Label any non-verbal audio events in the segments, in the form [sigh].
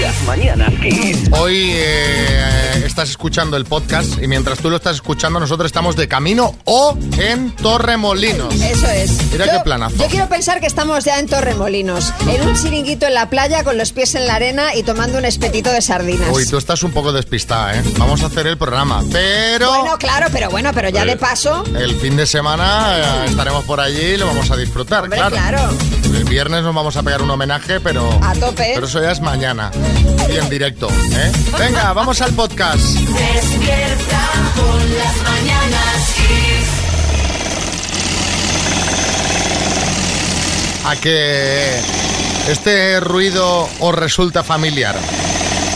Las mañanas Kiss. Hoy eh, estás escuchando el podcast y mientras tú lo estás escuchando nosotros estamos de camino o en Torremolinos. Eso es. Mira Yo- qué planazo. Yo quiero pensar que estamos ya en Torremolinos, en un chiringuito en la playa con los pies en la arena y tomando un espetito de sardinas. Uy, tú estás un poco despistada, ¿eh? Vamos a hacer el programa, pero Bueno, claro, pero bueno, pero ya de paso. el fin de semana eh, estaremos por allí y lo vamos a disfrutar, Hombre, claro. claro. El viernes nos vamos a pegar un homenaje, pero... A tope. Pero eso ya es mañana y en directo, ¿eh? Venga, vamos al podcast. Despierta con las mañanas a que este ruido os resulta familiar.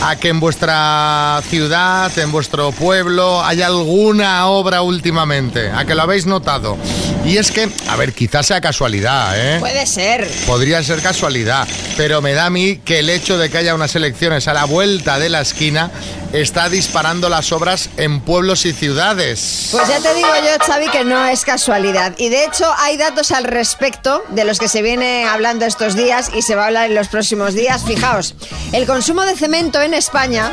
A que en vuestra ciudad, en vuestro pueblo, hay alguna obra últimamente. A que lo habéis notado. Y es que, a ver, quizás sea casualidad, ¿eh? Puede ser. Podría ser casualidad, pero me da a mí que el hecho de que haya unas elecciones a la vuelta de la esquina está disparando las obras en pueblos y ciudades. Pues ya te digo yo, Xavi, que no es casualidad. Y de hecho hay datos al respecto de los que se viene hablando estos días y se va a hablar en los próximos días. Fijaos, el consumo de cemento en España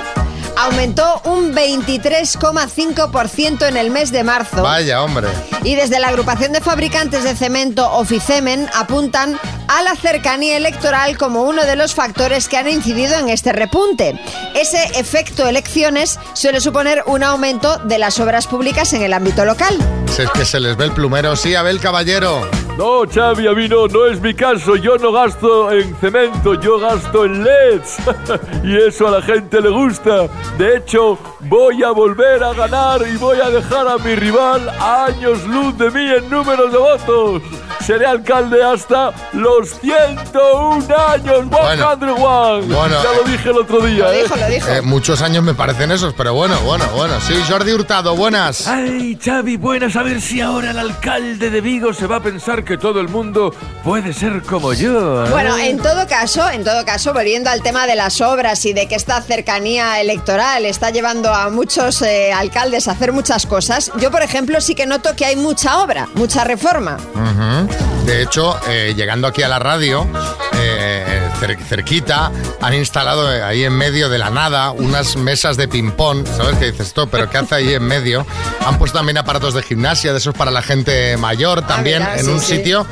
aumentó un 23,5% en el mes de marzo. Vaya, hombre. Y desde la agrupación de fabricantes de cemento Oficemen apuntan a la cercanía electoral como uno de los factores que han incidido en este repunte. Ese efecto elecciones suele suponer un aumento de las obras públicas en el ámbito local. Si es que se les ve el plumero. Sí, Abel Caballero. No, Xavi, a mí no, no es mi caso. Yo no gasto en cemento, yo gasto en LEDs. [laughs] y eso a la gente le gusta. De hecho, voy a volver a ganar y voy a dejar a mi rival a años luz de mí en números de votos. Seré alcalde hasta los 101 años. Bueno, 101. bueno, ya lo dije el otro día, Lo ¿eh? dijo, lo dijo. Eh, muchos años me parecen esos, pero bueno, bueno, bueno. Sí, Jordi Hurtado, buenas. Ay, Xavi, buenas a ver si ahora el alcalde de Vigo se va a pensar que todo el mundo puede ser como yo. ¿eh? Bueno, en todo caso, en todo caso, volviendo al tema de las obras y de que esta cercanía electoral está llevando a muchos eh, alcaldes a hacer muchas cosas, yo, por ejemplo, sí que noto que hay mucha obra, mucha reforma. Ujú. De hecho, eh, llegando aquí a la radio, eh, cer- cerquita, han instalado eh, ahí en medio de la nada unas mesas de ping-pong. ¿Sabes qué dices tú? ¿Pero qué hace ahí en medio? Han puesto también aparatos de gimnasia, de esos para la gente mayor también, mira, en sí, un sí. sitio,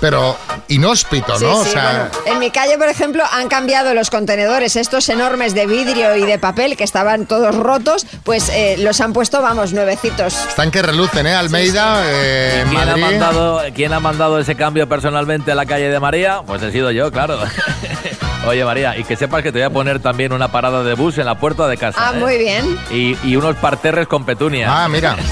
pero inhóspito, Sí, ¿no? sí, o sea, bueno, en mi calle, por ejemplo, han cambiado los contenedores, estos enormes de vidrio y de papel que estaban todos rotos, pues eh, los han puesto, vamos, nuevecitos. están que relucen, ¿eh? Almeida, eh, ¿Quién ha, mandado, ¿Quién ha mandado ese cambio personalmente a la calle de María? Pues he sido yo, claro. [laughs] Oye, María, y que sepas que te voy a poner también una parada de bus en la puerta de casa. Ah, ¿eh? muy bien. Y, y unos parterres con petunia. Ah, mira. [laughs]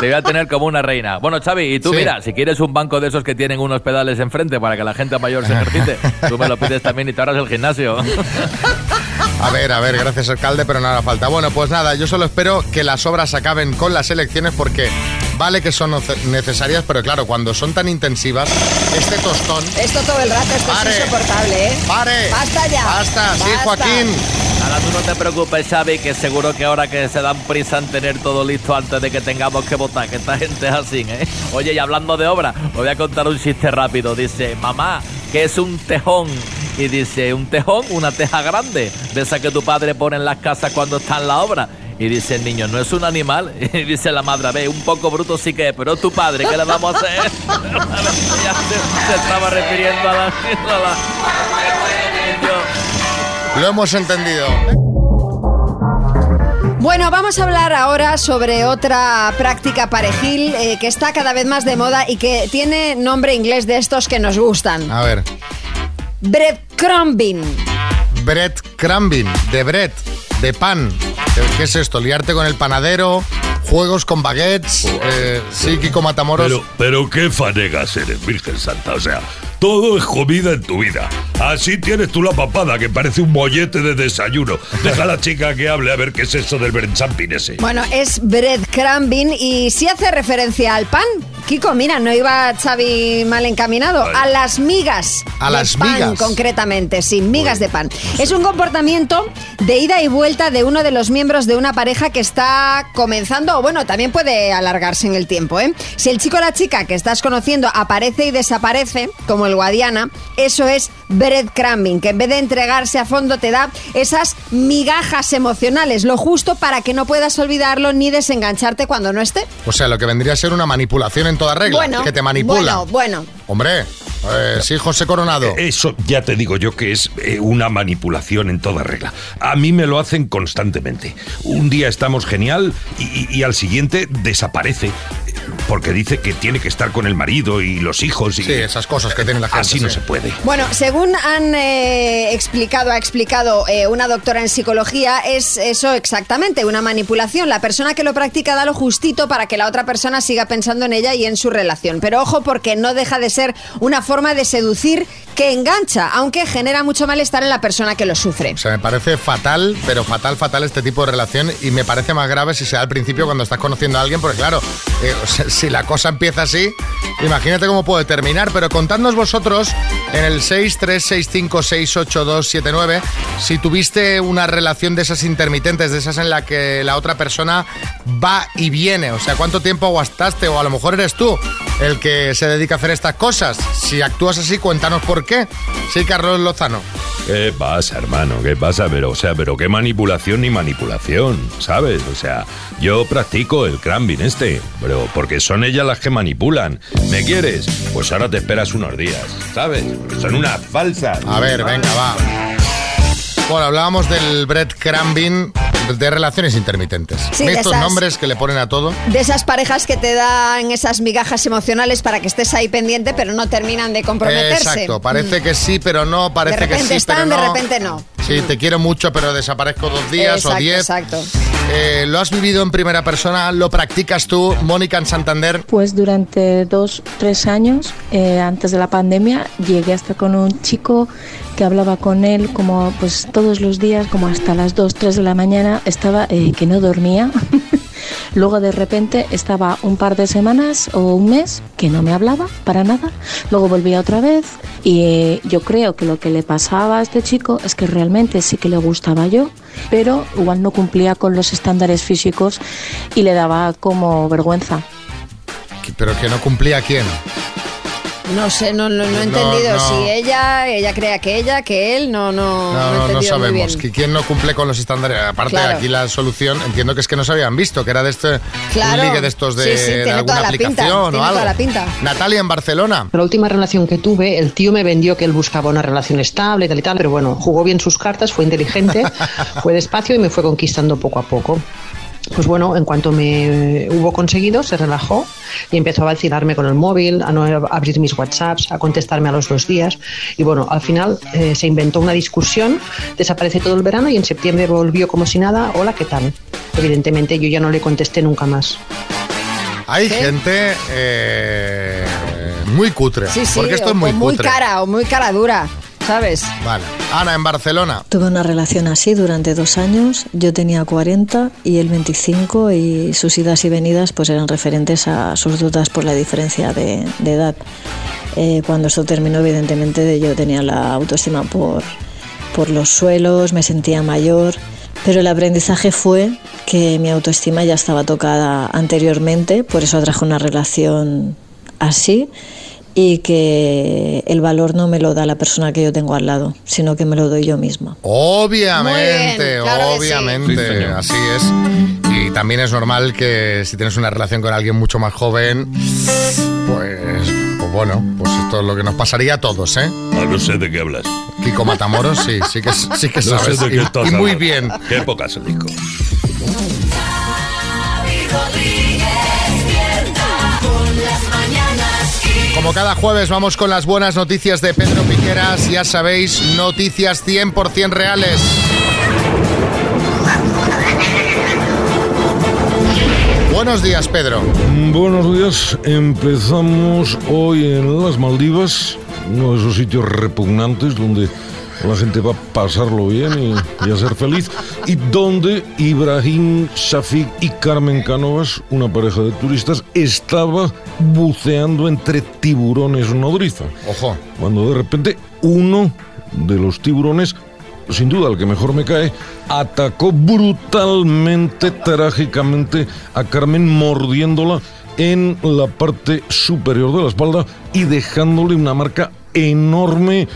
Te voy a tener como una reina. Bueno, Xavi, y tú Sí. mira, si quieres un banco de esos que tienen unos pedales enfrente para que la gente mayor se ejercite, [laughs] tú me lo pides también y te ahorras el gimnasio. A ver, a ver, gracias alcalde, pero nada falta. Bueno, pues nada, yo solo espero que las obras acaben con las elecciones porque vale que son necesarias, pero claro, cuando son tan intensivas, este tostón... Esto todo el rato, esto ¡Pare! es insoportable, ¿eh? ¡Pare! Basta ya. ¡Basta! Sí, Basta. Joaquín. Ahora tú no te preocupes, Xavi, que seguro que ahora que se dan prisa en tener todo listo antes de que tengamos que votar, que esta gente es así, ¿eh? Oye, y hablando de obra, os voy a contar un chiste rápido. Dice, mamá, ¿qué es un tejón? Y dice, un tejón, una teja grande, de esa que tu padre pone en las casas cuando está en la obra. Y dice el niño, ¿no es un animal? [laughs] Y dice la madre, ve, un poco bruto sí que es, pero es tu padre, ¿qué le vamos a hacer? [laughs] Ya se, se estaba refiriendo a la... [laughs] a la- Lo hemos entendido. Bueno, vamos a hablar ahora sobre otra práctica parejil eh, que está cada vez más de moda y que tiene nombre inglés de estos que nos gustan. A ver, Breadcrumbing. bread crumbing, de bread, de pan. ¿Qué es esto? ¿Liarte con el panadero? ¿Juegos con baguettes? Eh, sí, Kiko Matamoros. Pero, pero qué fanegas eres, Virgen Santa. O sea, todo es comida en tu vida. Así tienes tú la papada, que parece un mollete de desayuno. Deja a la chica que hable a ver qué es eso del bread jumping ese. Bueno, es breadcrumbing y sí hace referencia al pan, Kiko, mira, no iba Xavi mal encaminado. A las migas. A de las pan, migas. concretamente, sí, migas de pan. Es un comportamiento de ida y vuelta de uno de los miembros de una pareja que está comenzando, o bueno, también puede alargarse en el tiempo, ¿eh? Si el chico o la chica que estás conociendo aparece y desaparece, como el Guadiana, eso es breadcrumbing, que en vez de entregarse a fondo te da esas migajas emocionales, lo justo para que no puedas olvidarlo ni desengancharte cuando no esté. O sea, lo que vendría a ser una manipulación en toda regla. Bueno, que te manipula. Bueno, bueno. Hombre, eh, sí, José Coronado. Eso ya te digo yo que es eh, una manipulación en toda regla. A mí me lo hacen constantemente. Un día estamos genial y, y- y al siguiente desaparece. Porque dice que tiene que estar con el marido y los hijos. Y Sí, esas cosas que tiene la gente. Así no sí. se puede. Bueno, según han eh, explicado, ha explicado eh, una doctora en psicología, es eso exactamente, una manipulación. La persona que lo practica da lo justito para que la otra persona siga pensando en ella y en su relación. Pero ojo, porque no deja de ser una forma de seducir que engancha, aunque genera mucho malestar en la persona que lo sufre. O sea, me parece fatal, pero fatal, fatal este tipo de relación y me parece más grave si se da al principio cuando estás conociendo a alguien, porque claro, eh, o sea, [laughs] si la cosa empieza así, imagínate cómo puede terminar, pero contadnos vosotros en el 636568279 si tuviste una relación de esas intermitentes, de esas en la que la otra persona va y viene, o sea, cuánto tiempo aguantaste o a lo mejor eres tú el que se dedica a hacer estas cosas. Si actúas así, cuéntanos por qué. Sí, Carlos Lozano. ¿Qué pasa, hermano? ¿Qué pasa? Pero, o sea, pero qué manipulación ni manipulación, ¿sabes? O sea, yo practico el crambing este, pero porque son ellas las que manipulan. ¿Me quieres? Pues ahora te esperas unos días, ¿sabes? Porque son unas falsas. A ver, venga, va. Bueno, hablábamos del breadcrumbing de relaciones intermitentes. Sí, de Estos esas- nombres que le ponen a todo. De esas parejas que te dan esas migajas emocionales para que estés ahí pendiente, pero no terminan de comprometerse. Exacto, parece que sí, pero no, parece De repente que sí, están, pero de repente no. Sí, te quiero mucho, pero desaparezco dos días exacto, o diez. Exacto. Eh, ¿Lo has vivido en primera persona? ¿Lo practicas tú, Mónica, en Santander? Pues durante dos, tres años, eh, antes de la pandemia, llegué hasta con un chico que hablaba con él como pues todos los días, como hasta las 2, 3 de la mañana, estaba eh, que no dormía. [laughs] Luego de repente estaba un par de semanas o un mes que no me hablaba para nada. Luego volvía otra vez y eh, yo creo que lo que le pasaba a este chico es que realmente sí que le gustaba yo, pero igual no cumplía con los estándares físicos y le daba como vergüenza. ¿Pero que no cumplía quién? No sé, no, no, no he entendido no. si ella, ella crea que ella, que él, no, no, No, no sabemos. que ¿Quién no cumple con los estándares? Aparte, Claro. aquí la solución, entiendo que es que no se habían visto, que era de este Claro. un ligue de estos de, Sí, sí, de alguna pinta, aplicación tiene o algo. toda la pinta. Natalia, en Barcelona. La última relación que tuve, el tío me vendió que él buscaba una relación estable, tal y tal, pero bueno, jugó bien sus cartas, fue inteligente, [laughs] fue despacio y me fue conquistando poco a poco. Pues bueno, en cuanto me hubo conseguido, se relajó y empezó a vacilarme con el móvil, a no abrir mis WhatsApps, a contestarme a los dos días. Y bueno, al final eh, se inventó una discusión, desapareció todo el verano y en septiembre volvió como si nada. Hola, ¿qué tal? Evidentemente yo ya no le contesté nunca más. Hay gente eh, muy cutre. Sí, sí, porque esto o es muy muy cutre. cara o muy cara dura, ¿sabes? Vale. Ana, en Barcelona. Tuve una relación así durante dos años. Yo tenía 40 y él 25 y sus idas y venidas pues eran referentes a sus dudas por la diferencia de, de edad. Eh, cuando esto terminó, evidentemente yo tenía la autoestima por, por los suelos, me sentía mayor, pero el aprendizaje fue que mi autoestima ya estaba tocada anteriormente, por eso atrajo una relación así y que el valor no me lo da la persona que yo tengo al lado, sino que me lo doy yo misma. Obviamente, Muy bien, claro que sí. obviamente, Sí, así es. Y también es normal que si tienes una relación con alguien mucho más joven, pues, pues bueno, pues esto es lo que nos pasaría a todos, ¿eh? Ah, no sé de qué hablas. Kiko Matamoros, sí, sí que, sí que No sabes. sé de qué y, y muy bien. Qué época se dijo. Como cada jueves vamos con las buenas noticias de Pedro Piqueras, ya sabéis, noticias 100% reales. Buenos días, Pedro. Buenos días, empezamos hoy en las Maldivas, uno de esos sitios repugnantes donde la gente va a pasarlo bien y, y a ser feliz. Y donde Ibrahim Shafik y Carmen Canovas, una pareja de turistas, estaba buceando entre tiburones nodriza. Ojo. Cuando de repente uno de los tiburones, sin duda el que mejor me cae, atacó brutalmente, trágicamente a Carmen mordiéndola en la parte superior de la espalda y dejándole una marca enorme, eh,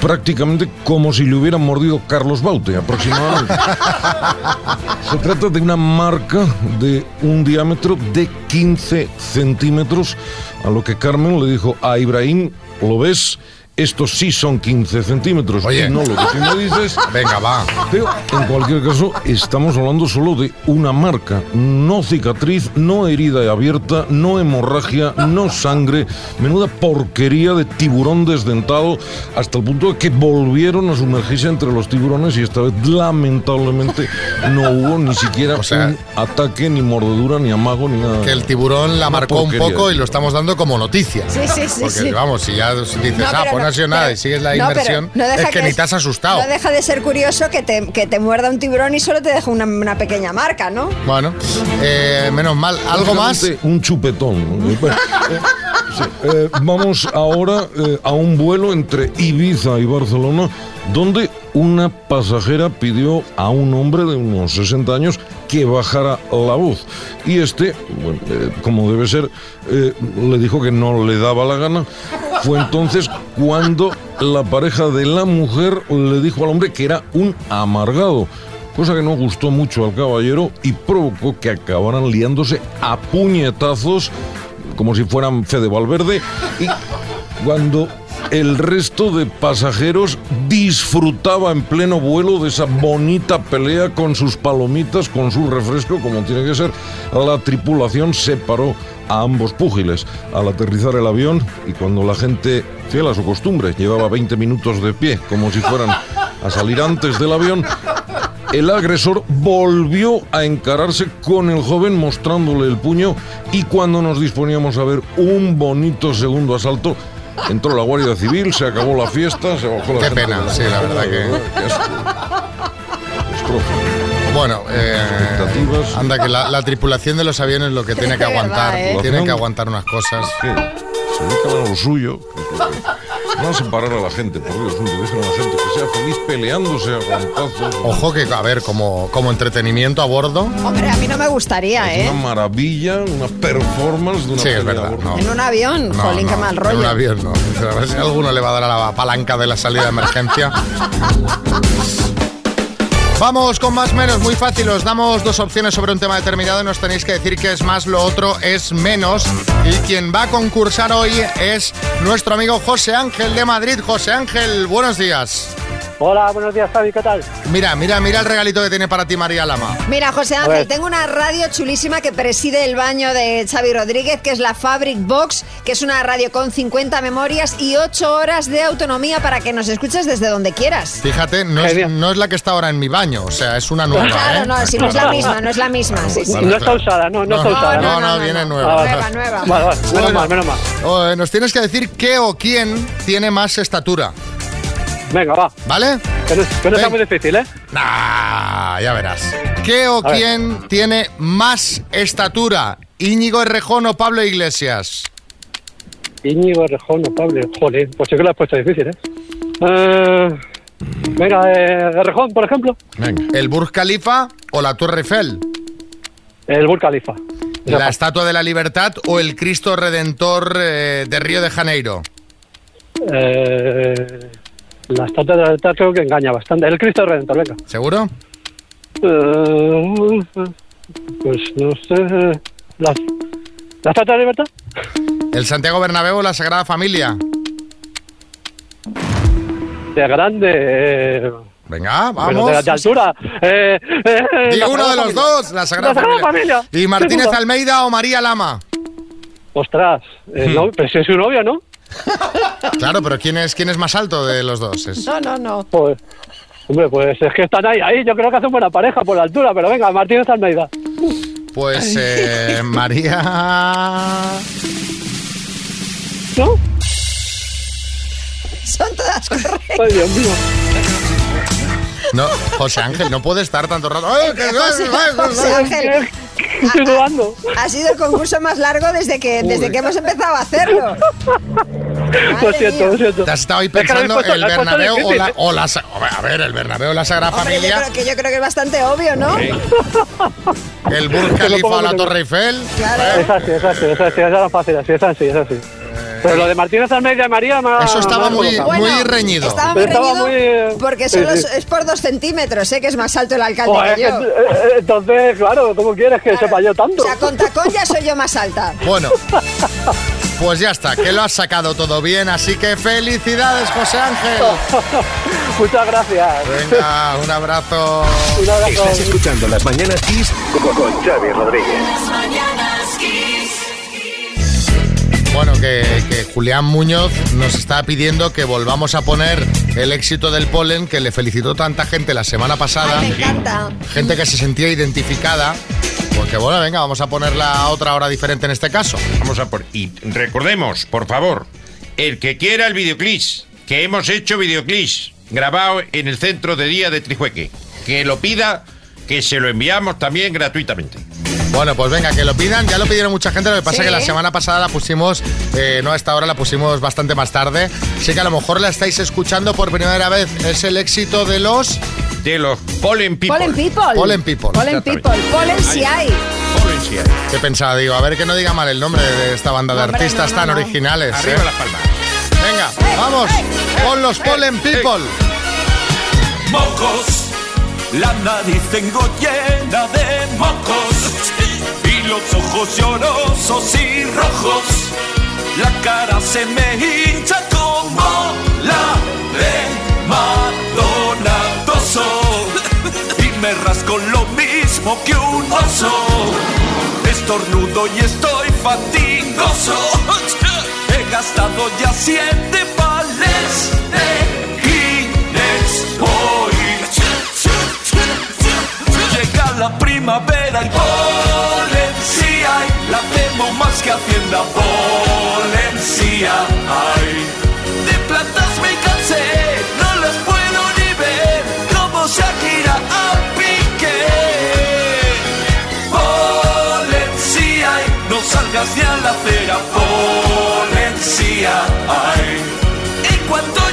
prácticamente como si le hubieran mordido Carlos Baute, aproximadamente. [laughs] Se trata de una marca de un diámetro de 15 centímetros, a lo que Carmen le dijo a Ibrahim, ¿lo ves? Estos sí son 15 centímetros. Oye. Y no lo que tú me [laughs] dices. Venga, va. Pero en cualquier caso, estamos hablando solo de una marca, no cicatriz, no herida abierta, no hemorragia, no sangre, menuda porquería de tiburón desdentado, hasta el punto de que volvieron a sumergirse entre los tiburones y esta vez lamentablemente no hubo ni siquiera [laughs] O sea- un ataque, ni mordedura, ni amago, ni nada. Que el tiburón la Una marcó un poco y lo estamos dando como noticia. Sí, sí, sí, Porque sí. vamos, si ya dices, No, ah, pero pues no no- ha sido nada pero- y sigues la inversión, no deja es que, que ni es- te has asustado. No deja de ser curioso que te, que te muerda un tiburón y solo te deja una, una pequeña marca, ¿no? Bueno, eh, menos mal. ¿Algo más? Un chupetón. eh, sí, eh, vamos ahora eh, a un vuelo entre Ibiza y Barcelona, donde una pasajera pidió a un hombre de unos 60 años que bajara la voz. Y este, bueno, eh, como debe ser, eh, le dijo que no le daba la gana. Fue entonces cuando la pareja de la mujer le dijo al hombre que era un amargado cosa que no gustó mucho al caballero y provocó que acabaran liándose a puñetazos, como si fueran Fede Valverde, y cuando el resto de pasajeros disfrutaba en pleno vuelo de esa bonita pelea con sus palomitas, con su refresco, como tiene que ser, la tripulación separó a ambos púgiles al aterrizar el avión y cuando la gente, fiel a su costumbre, llevaba 20 minutos de pie, como si fueran a salir antes del avión, el agresor volvió a encararse con el joven mostrándole el puño y cuando nos disponíamos a ver un bonito segundo asalto, entró la Guardia Civil, se acabó la fiesta, se bajó la Qué gente pena, sí, la verdad que- Qué asco. Catástrofe. Bueno, eh, Expectativas. anda que la, la tripulación de los aviones lo que tiene que [laughs] verdad, aguantar, ¿eh? tiene que aguantar unas cosas. Sí, se dedican a lo suyo. que es lo que- No a separar a la gente, por Dios, hombre, dejen a la gente que sea feliz peleándose a guantazos. Ojo que, a ver, como, como entretenimiento a bordo. Hombre, a mí no me gustaría, Es ¿eh? una maravilla, una performance de una Sí, es verdad, a bordo. no. En un avión, No, jolín, qué no, mal En rollo. un avión no. A ver si alguno le va a dar a la palanca de la salida de emergencia. Vamos con más menos, muy fácil. Os damos dos opciones sobre un tema determinado y nos tenéis que decir que es más, lo otro es menos. Y quien va a concursar hoy es nuestro amigo José Ángel de Madrid. José Ángel, buenos días. Hola, buenos días, Javi, ¿qué tal? Mira, mira, mira el regalito que tiene para ti María Lama. Mira, José Ángel, tengo una radio chulísima que preside el baño de Xavi Rodríguez, que es la Fabric Box, que es una radio con 50 memorias y 8 horas de autonomía para que nos escuches desde donde quieras. Fíjate, no es, Genial. no es la que está ahora en mi baño, o sea, es una nueva. Claro, ¿eh? no, si no es la misma, no es la misma. Sí, sí. Vale, no está usada, no, no, está No, usada. no, no, viene nueva. Nueva, nueva. Vale, vale, menos Bueno. mal, menos mal. Nos tienes que decir qué o quién tiene más estatura, Venga, va, ¿vale? que no, que no sea Ven. muy difícil, ¿eh? Nah, ya verás. ¿Qué o A ver. quién tiene más estatura? ¿Íñigo Errejón o Pablo Iglesias? Íñigo, Rejón, o Pablo, joder, pues sí que lo has puesto difícil, ¿eh? Eh, venga, eh, por ejemplo, ¿El Burj Khalifa o la Torre Eiffel? el Burj Khalifa. ¿La Estatua de la Libertad o el Cristo Redentor eh, de Río de Janeiro? Eh, la estatua de la libertad creo que engaña bastante. El Cristo Redentor, venga. ¿Seguro? Eh, pues no sé. ¿La, ¿La estatua de la libertad? ¿El Santiago Bernabéu o la Sagrada Familia? De grande. eh, Venga, vamos. de, de altura. Eh, eh, uno de los Familia. dos, la Sagrada, La Sagrada Familia. Familia. ¿Y Martínez. Almeida o María Lama? Ostras, eh, Hmm. no, pero si es su novio, ¿no? [laughs] Claro, pero ¿quién es, quién es más alto de los dos? Es- No, no, no. Pues, hombre, pues es que están ahí, ahí. Yo creo que hacen buena pareja por la altura, pero venga, Martínez Almeida. Pues eh, [laughs] María... ¿No? Son todas correctas. Ay, Dios mío. No, José Ángel, no puede estar tanto rato. ¡Ay, [laughs] que- José, José Ángel, [laughs] Estoy dudando. ha sido el concurso más largo desde que, desde que hemos empezado a hacerlo. [laughs] Lo siento, lo siento. Te has estado ahí Es que pensando el Bernabéu o la, o la A ver, el Bernabéu o la Sagrada Hombre, yo Familia, creo, que, yo creo que es bastante obvio, ¿no? el Burj [laughs] Khalifa o la Torre Eiffel. Claro. Es así, es así, es así, es así, es así. Pero lo de Martínez Almeida y María me ha- Eso estaba muy, reñido. Estaba muy Estaba reñido muy, eh, porque solo sí. es por dos centímetros, sé que es más alto el alcalde Joder, que yo. que- eh, eh, entonces, claro, ¿cómo quieres que sepa yo tanto? O sea, con tacón ya soy yo más alta. Bueno, pues ya está, que lo has sacado todo bien, así que felicidades, José Ángel. [laughs] Muchas gracias. Venga, un abrazo. Un abrazo. Estás escuchando Las Mañanas Kiss con, con Xavi Rodríguez. Las mañanas Kiss. Bueno, que, que Julián Muñoz nos está pidiendo que volvamos a poner el éxito del polen que le felicitó tanta gente la semana pasada. Ay, me encanta. Gente que se sentía identificada. Porque bueno, venga, vamos a ponerla a otra hora diferente en este caso. Vamos a por. Y recordemos, por favor, el que quiera el videoclip, que hemos hecho videoclip grabado en el centro de día de Trijueque, que lo pida, que se lo enviamos también gratuitamente. Bueno, pues venga, que lo pidan. Ya lo pidieron mucha gente. Lo que pasa Sí. es que la semana pasada la pusimos, eh, no a esta hora, la pusimos bastante más tarde. Así que a lo mejor la estáis escuchando por primera vez. Es el éxito de los De los Pollen People. Polen people. Polen People. Polen Exactamente. people. Polen si hay. Pollen que pensaba, digo, a ver que no diga mal el nombre de esta banda de No, artistas no, tan no, originales. Arriba ¿eh? las palmas. Venga, vamos con los Pollen People. mocos. La nariz tengo llena de mocos. Y los ojos llorosos y rojos. La cara se me hincha como la de Madonna. Y me rasco lo mismo que un oso. Estornudo y estoy fatigoso. He gastado ya siete vales de Kleenex la primavera y Valencia La temo más que Hacienda. Valencia Ay, de plantas me cansé No las puedo ni ver. Como Shakira a Piqué. Valencia No salgas ni a la acera. Valencia Ay, en cuanto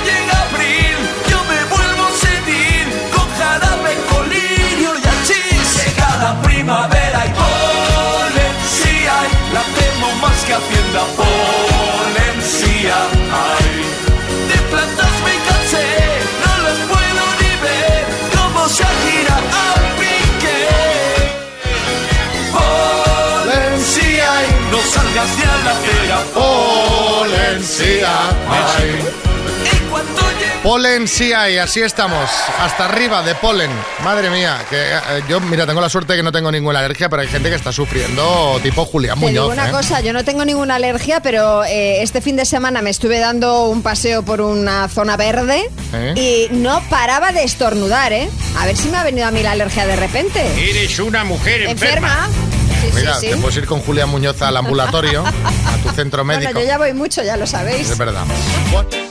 que Hacienda Ay, de plantas me cansé No las puedo ni ver. Como Shakira a Piqué Valencia No salgas a la acera. Cuanto llegue Polen sí hay, así estamos. Hasta arriba de polen. Madre mía, que eh, yo, mira, tengo la suerte de que no tengo ninguna alergia, pero hay gente que está sufriendo tipo Julián Te digo Muñoz. una ¿eh? cosa, yo no tengo ninguna alergia, pero eh, este fin de semana me estuve dando un paseo por una zona verde ¿Eh? y no paraba de estornudar, ¿eh? A ver si me ha venido a mí la alergia de repente. Eres una mujer enferma. ¿Enferma? Sí, Mira, sí, te puedes ir con Julián Muñoz al ambulatorio, a tu centro médico. Bueno, yo ya voy mucho, ya lo sabéis. Es verdad. Bueno.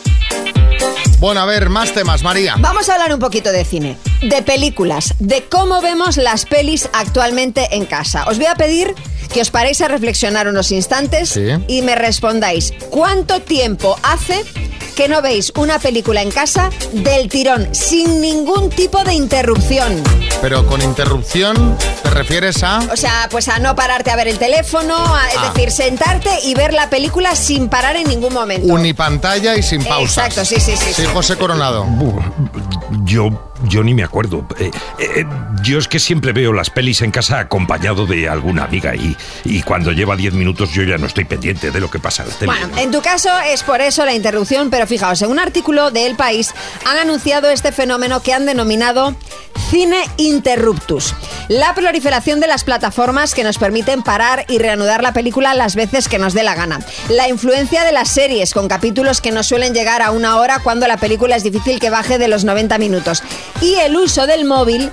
Bueno, a ver, más temas, María. Vamos a hablar un poquito de cine, de películas, de cómo vemos las pelis actualmente en casa. Os voy a pedir que os paréis a reflexionar unos instantes Sí. y me respondáis cuánto tiempo hace que no veis una película en casa del tirón, sin ningún tipo de interrupción. Pero con interrupción, ¿te refieres a...? O sea, pues a no pararte a ver el teléfono, a- es Ah. decir, sentarte y ver la película sin parar en ningún momento. Unipantalla y sin pausas. Exacto, sí, sí, sí, Sí, sí. José Coronado. Yo, yo ni me acuerdo. Eh, eh, yo es que siempre veo las pelis en casa acompañado de alguna amiga y, y cuando lleva 10 minutos yo ya no estoy pendiente de lo que pasa en la. Bueno, en tu caso es por eso la interrupción, pero fijaos, en un artículo de El País han anunciado este fenómeno que han denominado cine interruptus. La proliferación de las plataformas que nos permiten parar y reanudar la película las veces que nos dé la gana. La influencia de las series con capítulos que no suelen llegar a una hora cuando la película es difícil que baje de los 90 minutos. Y el uso del móvil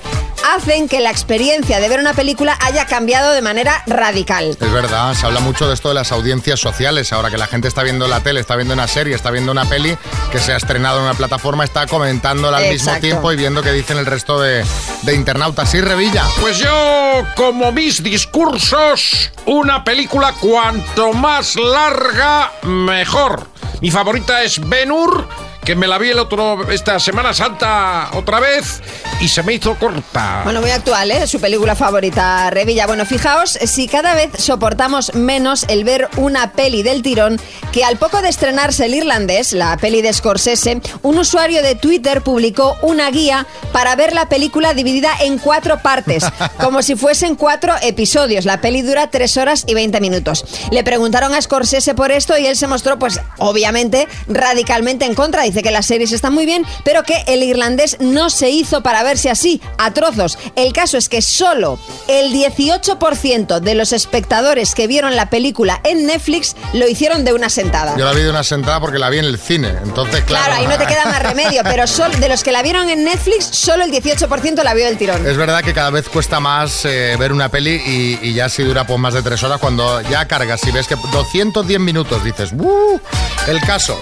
hacen que la experiencia de ver una película haya cambiado de manera radical. Es verdad, se habla mucho de esto de las audiencias sociales. Ahora que la gente está viendo la tele, está viendo una serie, está viendo una peli que se ha estrenado en una plataforma, está comentándola al mismo tiempo y viendo qué dicen el resto de, de internautas. Sí, Revilla. Pues yo, como mis discursos, una película cuanto más larga, mejor. Mi favorita es Ben Hur, que me la vi el otro, esta Semana Santa otra vez y se me hizo corta. Bueno, muy actual, ¿eh? Su película favorita, Revilla. Bueno, fijaos, si cada vez soportamos menos el ver una peli del tirón, que al poco de estrenarse el irlandés, la peli de Scorsese, un usuario de Twitter publicó una guía para ver la película dividida en cuatro partes, [laughs] como si fuesen cuatro episodios. La peli dura tres horas y 20 minutos. Le preguntaron a Scorsese por esto y él se mostró, pues, obviamente, radicalmente en contra. Dice que las series están muy bien, pero que el irlandés no se hizo para verse así, a trozos. El caso es que solo el 18% de los espectadores que vieron la película en Netflix lo hicieron de una sentada. Yo la vi de una sentada porque la vi en el cine. Entonces, claro. Claro, ahí no te queda más remedio, pero de los que la vieron en Netflix, solo el 18% la vio del tirón. Es verdad que cada vez cuesta más eh, ver una peli y, y ya si dura por más de tres horas, cuando ya cargas y ves que 210 minutos, dices, ¡uh! El caso,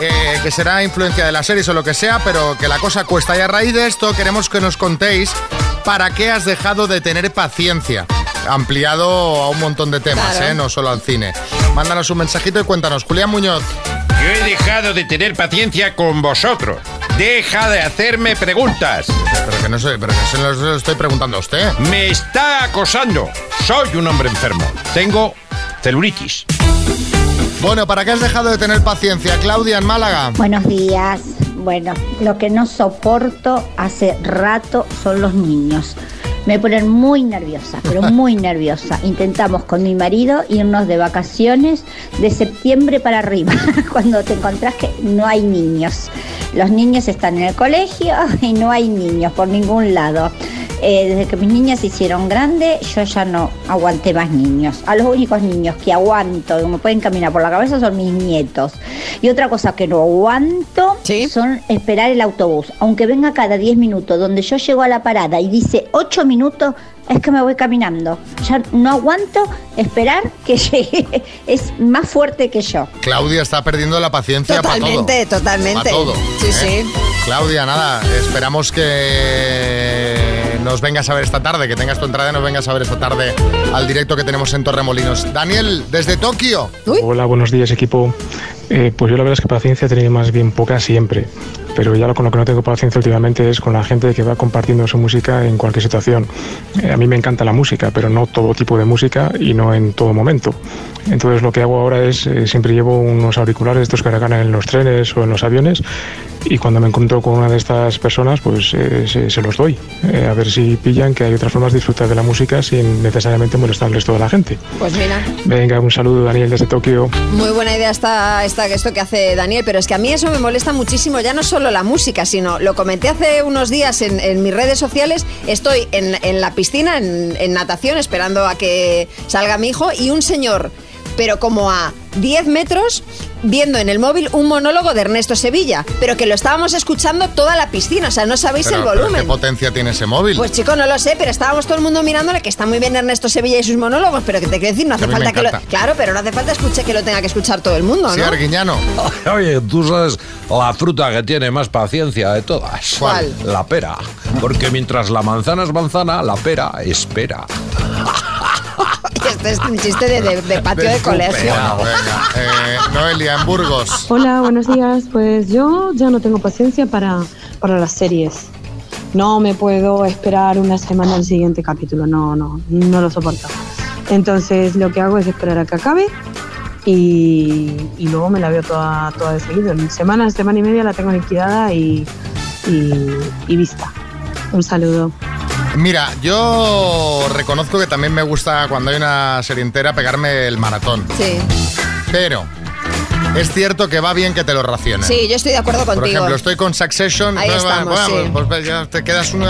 eh, que será influencia de las series o lo que sea, pero que la cosa cuesta. Y a raíz de esto queremos que nos contéis para qué has dejado de tener paciencia. Ampliado a un montón de temas, Claro. ¿eh? no solo al cine. Mándanos un mensajito y cuéntanos. Julián Muñoz. Yo he dejado de tener paciencia con vosotros. Deja de hacerme preguntas. Pero que no sé, pero que se lo, se lo estoy preguntando a usted. Me está acosando. Soy un hombre enfermo. Tengo celulitis. Bueno, ¿para qué has dejado de tener paciencia? Claudia en Málaga. Buenos días. Bueno, lo que no soporto hace rato son los niños. Me ponen muy nerviosa, pero [laughs] muy nerviosa. Intentamos con mi marido irnos de vacaciones de septiembre para arriba, [laughs] cuando te encontrás que no hay niños. Los niños están en el colegio [laughs] y no hay niños por ningún lado. Eh, desde que mis niñas se hicieron grandes, yo ya no aguanté más niños. A los únicos niños que aguanto, que me pueden caminar por la cabeza, son mis nietos. Y otra cosa que no aguanto son esperar el autobús. Aunque venga cada 10 minutos, donde yo llego a la parada y dice 8 minutos, es que me voy caminando. Ya no aguanto esperar que [laughs] llegue. Es más fuerte que yo. Claudia está perdiendo la paciencia para todo. Totalmente, totalmente. Sí, ¿eh? sí. Claudia, nada, esperamos que nos vengas a ver esta tarde, que tengas tu entrada y nos vengas a ver esta tarde al directo que tenemos en Torremolinos. Daniel, desde Tokio. Hola, buenos días equipo. Eh, pues yo la verdad es que paciencia he tenido más bien poca siempre, pero ya lo- con lo que no tengo paciencia últimamente es con la gente que va compartiendo su música en cualquier situación. Eh, a mí me encanta la música, pero no todo tipo de música y no en todo momento. Entonces lo que hago ahora es, eh, siempre llevo unos auriculares, estos que regalan en los trenes o en los aviones, y cuando me encuentro con una de estas personas, pues se, se los doy, a ver si pillan que hay otras formas de disfrutar de la música sin necesariamente molestarles toda la gente. Pues mira. Venga, un saludo Daniel desde Tokio. Muy buena idea esta, esta, esto que hace Daniel, pero es que a mí eso me molesta muchísimo, ya no solo la música, sino lo comenté hace unos días en, mis redes sociales, estoy en, la piscina, en natación, esperando a que salga mi hijo, y un señor, pero como a 10 metros, viendo en el móvil un monólogo de Ernesto Sevilla, pero que lo estábamos escuchando toda la piscina, o sea, no sabéis Pero- el pero volumen. ¿Qué potencia tiene ese móvil? Pues chico, no lo sé, pero estábamos todo el mundo mirándole que está muy bien Ernesto Sevilla y sus monólogos, pero que te quiero decir, no hace falta que lo. Claro, pero no hace falta escuche que lo tenga que escuchar todo el mundo, Sí, ¿no? Arguiñano. [laughs] Oye, tú sabes la fruta que tiene más paciencia de todas. ¿Cuál? La pera. Porque mientras la manzana es manzana, la pera espera. [laughs] Este es un chiste de, de- de patio de colegio. Bueno, venga. Eh, Noelia, en Burgos. Hola, buenos días. Pues yo ya no tengo paciencia para, para las series. No me puedo esperar una semana al siguiente capítulo. No, no, no lo soporto. Entonces lo que hago es esperar a que acabe y, y luego me la veo toda, toda de seguido. En semana, semana y media la tengo liquidada y, y, y vista. Un saludo. Mira, yo reconozco que también me gusta cuando hay una serie entera pegarme el maratón. Sí. Pero es cierto que va bien que te lo racionen. Sí, yo estoy de acuerdo Por contigo. ejemplo, estoy con Succession. Ahí estamos, bueno, sí. pues, pues, ya te quedas uno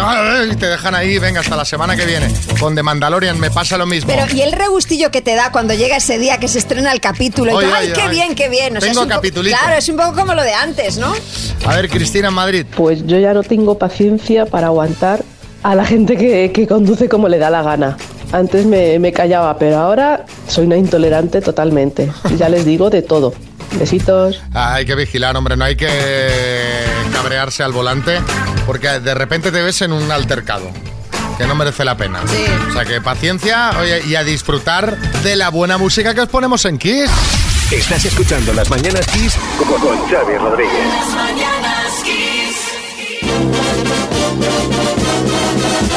y te dejan ahí, venga, hasta la semana que viene. Con The Mandalorian me pasa lo mismo. Pero y el regustillo que te da cuando llega ese día que se estrena el capítulo y Oye, tú, ¡ay, oye, qué oye. bien, qué bien! Tengo es un po- capitulito. Claro, es un poco como lo de antes, ¿no? A ver, Cristina en Madrid. Pues yo ya no tengo paciencia para aguantar a la gente que, que conduce como le da la gana. Antes me, me callaba, pero ahora soy una intolerante totalmente. Ya les digo de todo. Besitos. Ah, hay que vigilar, hombre, no hay que cabrearse al volante porque de repente te ves en un altercado que no merece la pena. O sea que paciencia oye, y a disfrutar de la buena música que os ponemos en Kiss. Estás escuchando Las Mañanas Kiss con, con Xavi Rodríguez. Las mañanas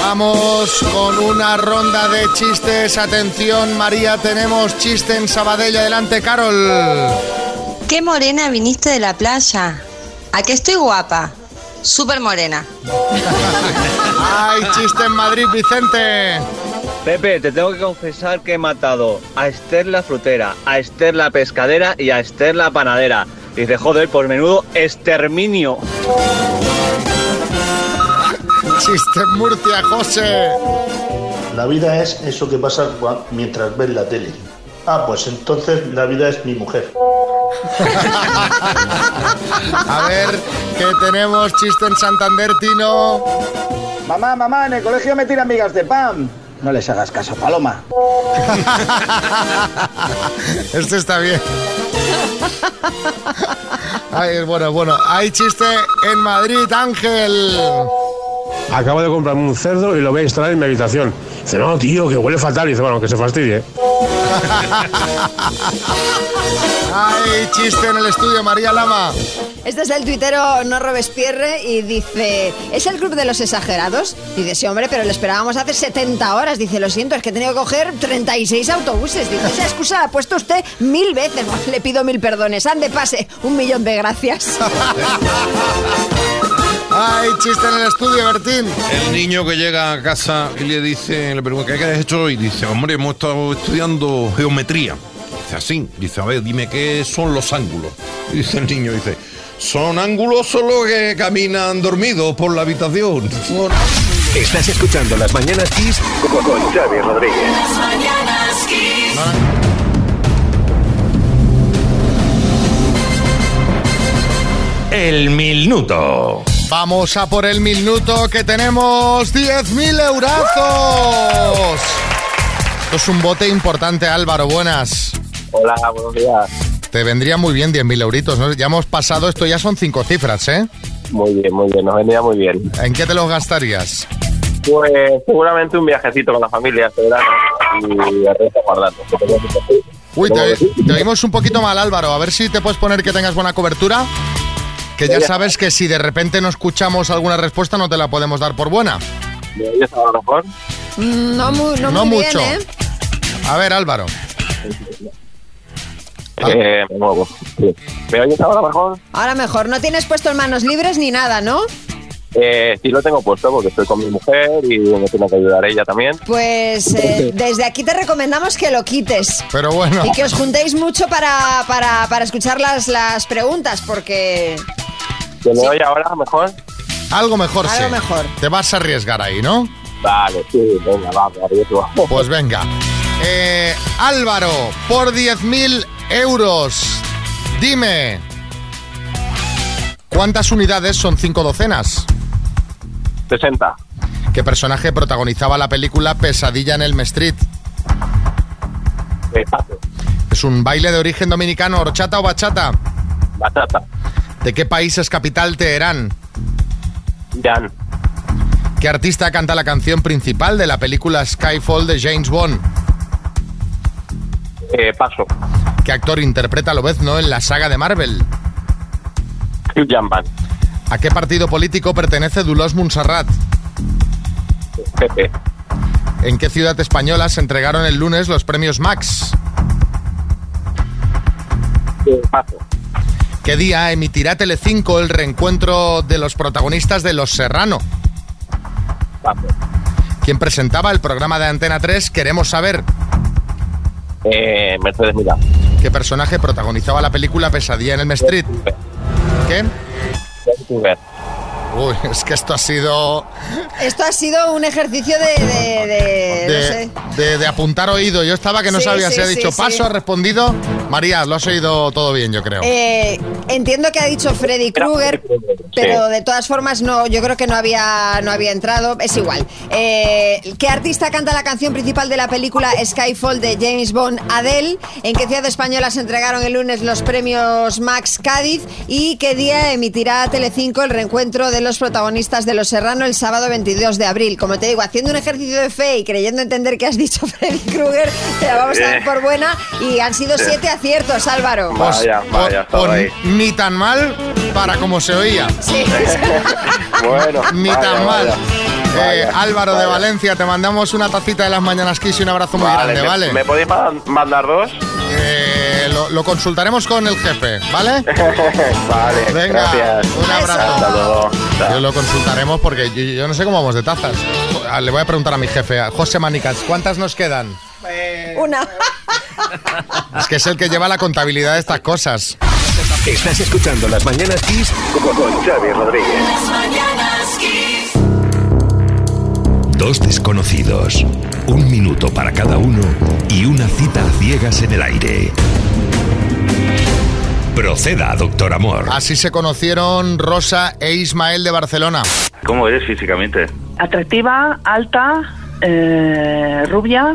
Vamos con una ronda de chistes. Atención, María, tenemos chiste en Sabadell. Adelante, Carol. ¿Qué morena viniste de la playa? ¿A qué estoy guapa? Súper morena. [laughs] Ay, chiste en Madrid, Vicente. Pepe, te tengo que confesar que he matado a Esther la frutera, a Esther la pescadera y a Esther la panadera. Dice, joder, por menudo exterminio. Chiste en Murcia, José. La vida es eso que pasa mientras ves la tele. Ah, pues entonces la vida es mi mujer. [laughs] A ver, que tenemos chiste en Santander, Tino. Mamá, mamá, en el colegio me tiran migas de pan. No les hagas caso, Paloma. [laughs] Este está bien. Ay, bueno, bueno. Hay chiste en Madrid, Ángel. Acabo de comprarme un cerdo y lo voy a instalar en mi habitación. Dice, no, tío, que huele fatal. Y dice, bueno, que se fastidie. Hay chiste en el estudio, María Lama. Este es el tuitero No Robespierre y dice, ¿es el club de los exagerados? Dice, sí, hombre, pero lo esperábamos hace 70 horas. Dice, lo siento, es que he tenido que coger 36 autobuses. Dice, esa excusa la ha puesto usted mil veces. Bueno, [laughs] le pido mil perdones. Ande, pase. Un millón de gracias. [laughs] Hay chiste en el estudio, Bertín. El niño que llega a casa y le dice, le pregunta, ¿qué has hecho hoy? Dice, hombre, hemos estado estudiando geometría. Dice así, dice, a ver, dime qué son los ángulos. Y [laughs] dice el niño, dice, son ángulos solo que caminan dormidos por la habitación. [laughs] Estás escuchando Las Mañanas Kiss con, con Xavi Rodríguez. Las mañanas Kiss. El minuto. Vamos a por el minuto que tenemos 10.000 eurazos. Esto es un bote importante, Álvaro. Buenas. Hola, buenos días. Te vendría muy bien 10.000 euritos, ¿no? Ya hemos pasado, esto ya son cinco cifras, ¿eh? Muy bien, muy bien, nos venía muy bien. ¿En qué te los gastarías? Pues seguramente un viajecito con la familia este verano y el resto guardando. Uy, te, te oímos un poquito mal, Álvaro. A ver si te puedes poner que tengas buena cobertura. Que ya sabes que si de repente no escuchamos alguna respuesta no te la podemos dar por buena. ¿Me oyes ahora mejor? Mm, No, mu- no, No muy mucho. bien, ¿eh? A ver, Álvaro. Eh, me muevo. Sí. ¿Me oyes ahora mejor? Ahora mejor, no tienes puesto en manos libres ni nada, ¿no? Eh, sí lo tengo puesto porque estoy con mi mujer y me tiene que ayudar ella también. Pues eh, desde aquí te recomendamos que lo quites. Pero bueno. Y que os juntéis mucho para, para, para escuchar las, las preguntas, porque... ¿Se me oye ahora mejor? Algo mejor, Algo sí. mejor. Te vas a arriesgar ahí, ¿no? Vale, sí, venga, va, me arriesgo. Pues venga. Eh, Álvaro, por 10.000 euros, dime. ¿Cuántas unidades son cinco docenas? 60. ¿Qué personaje protagonizaba la película Pesadilla en Elm Street? ¿Es un baile de origen dominicano, horchata o bachata? Bachata. ¿De qué país es capital Teherán? Jan. ¿Qué artista canta la canción principal de la película Skyfall de James Bond? Eh, paso. ¿Qué actor interpreta a Lobezno en la saga de Marvel? Hugh Jackman. ¿A qué partido político pertenece Dulos Montserrat? Pepe. ¿En qué ciudad española se entregaron el lunes los premios Max? Eh, paso. ¿Qué día emitirá Telecinco el reencuentro de los protagonistas de Los Serrano? Paso. ¿Quién presentaba el programa de Antena 3 Queremos saber? Eh, Mercedes Milán. ¿Qué personaje protagonizaba la película Pesadilla en el Street? ¿Qué? Uy, es que esto ha sido... Esto ha sido un ejercicio de... de, de- no sé. de, de apuntar oído. Yo estaba que no Sí, sabía sí, si ha dicho sí. paso, ha respondido. María, lo has oído todo bien, yo creo. Eh, entiendo que ha dicho Freddy Krueger, pero de todas formas no, yo creo que no había, no había entrado. Es igual. Eh, ¿Qué artista canta la canción principal de la película Skyfall de James Bond? Adele. ¿En qué ciudad española se entregaron el lunes los premios Max Cádiz? ¿Y qué día emitirá Telecinco el reencuentro de los protagonistas de Los Serrano el sábado 22 de abril? Como te digo, haciendo un ejercicio de fe y creyendo entender que has dicho [laughs] Freddy Krueger, te la vamos a dar por buena. Y han sido Sí. siete aciertos, Álvaro. Pues, pues, pues ni tan mal para como se oía. Sí. [laughs] Bueno, Ni vaya, tan mal. vaya. Eh, Vaya, Álvaro de vaya. Valencia, te mandamos una tacita de las mañanas Kiss y un abrazo muy grande, me, ¿vale? ¿Me podéis ma- mandar dos? Eh, lo, lo consultaremos con el jefe, ¿vale? [laughs] vale, Venga, gracias. un abrazo. Hasta luego. Yo lo consultaremos porque yo, yo no sé cómo vamos de tazas. Ah, Le voy a preguntar a mi jefe, a José Manicas, ¿cuántas nos quedan? Una. [laughs] Es que es el que lleva la contabilidad de estas cosas. Estás escuchando Las Mañanas Kiss con Xavi Rodríguez. Las mañanas. Dos desconocidos, un minuto para cada uno y una cita a ciegas en el aire. Proceda, doctor Amor. Así se conocieron Rosa e Ismael de Barcelona. ¿Cómo eres físicamente? Atractiva, alta, eh, rubia,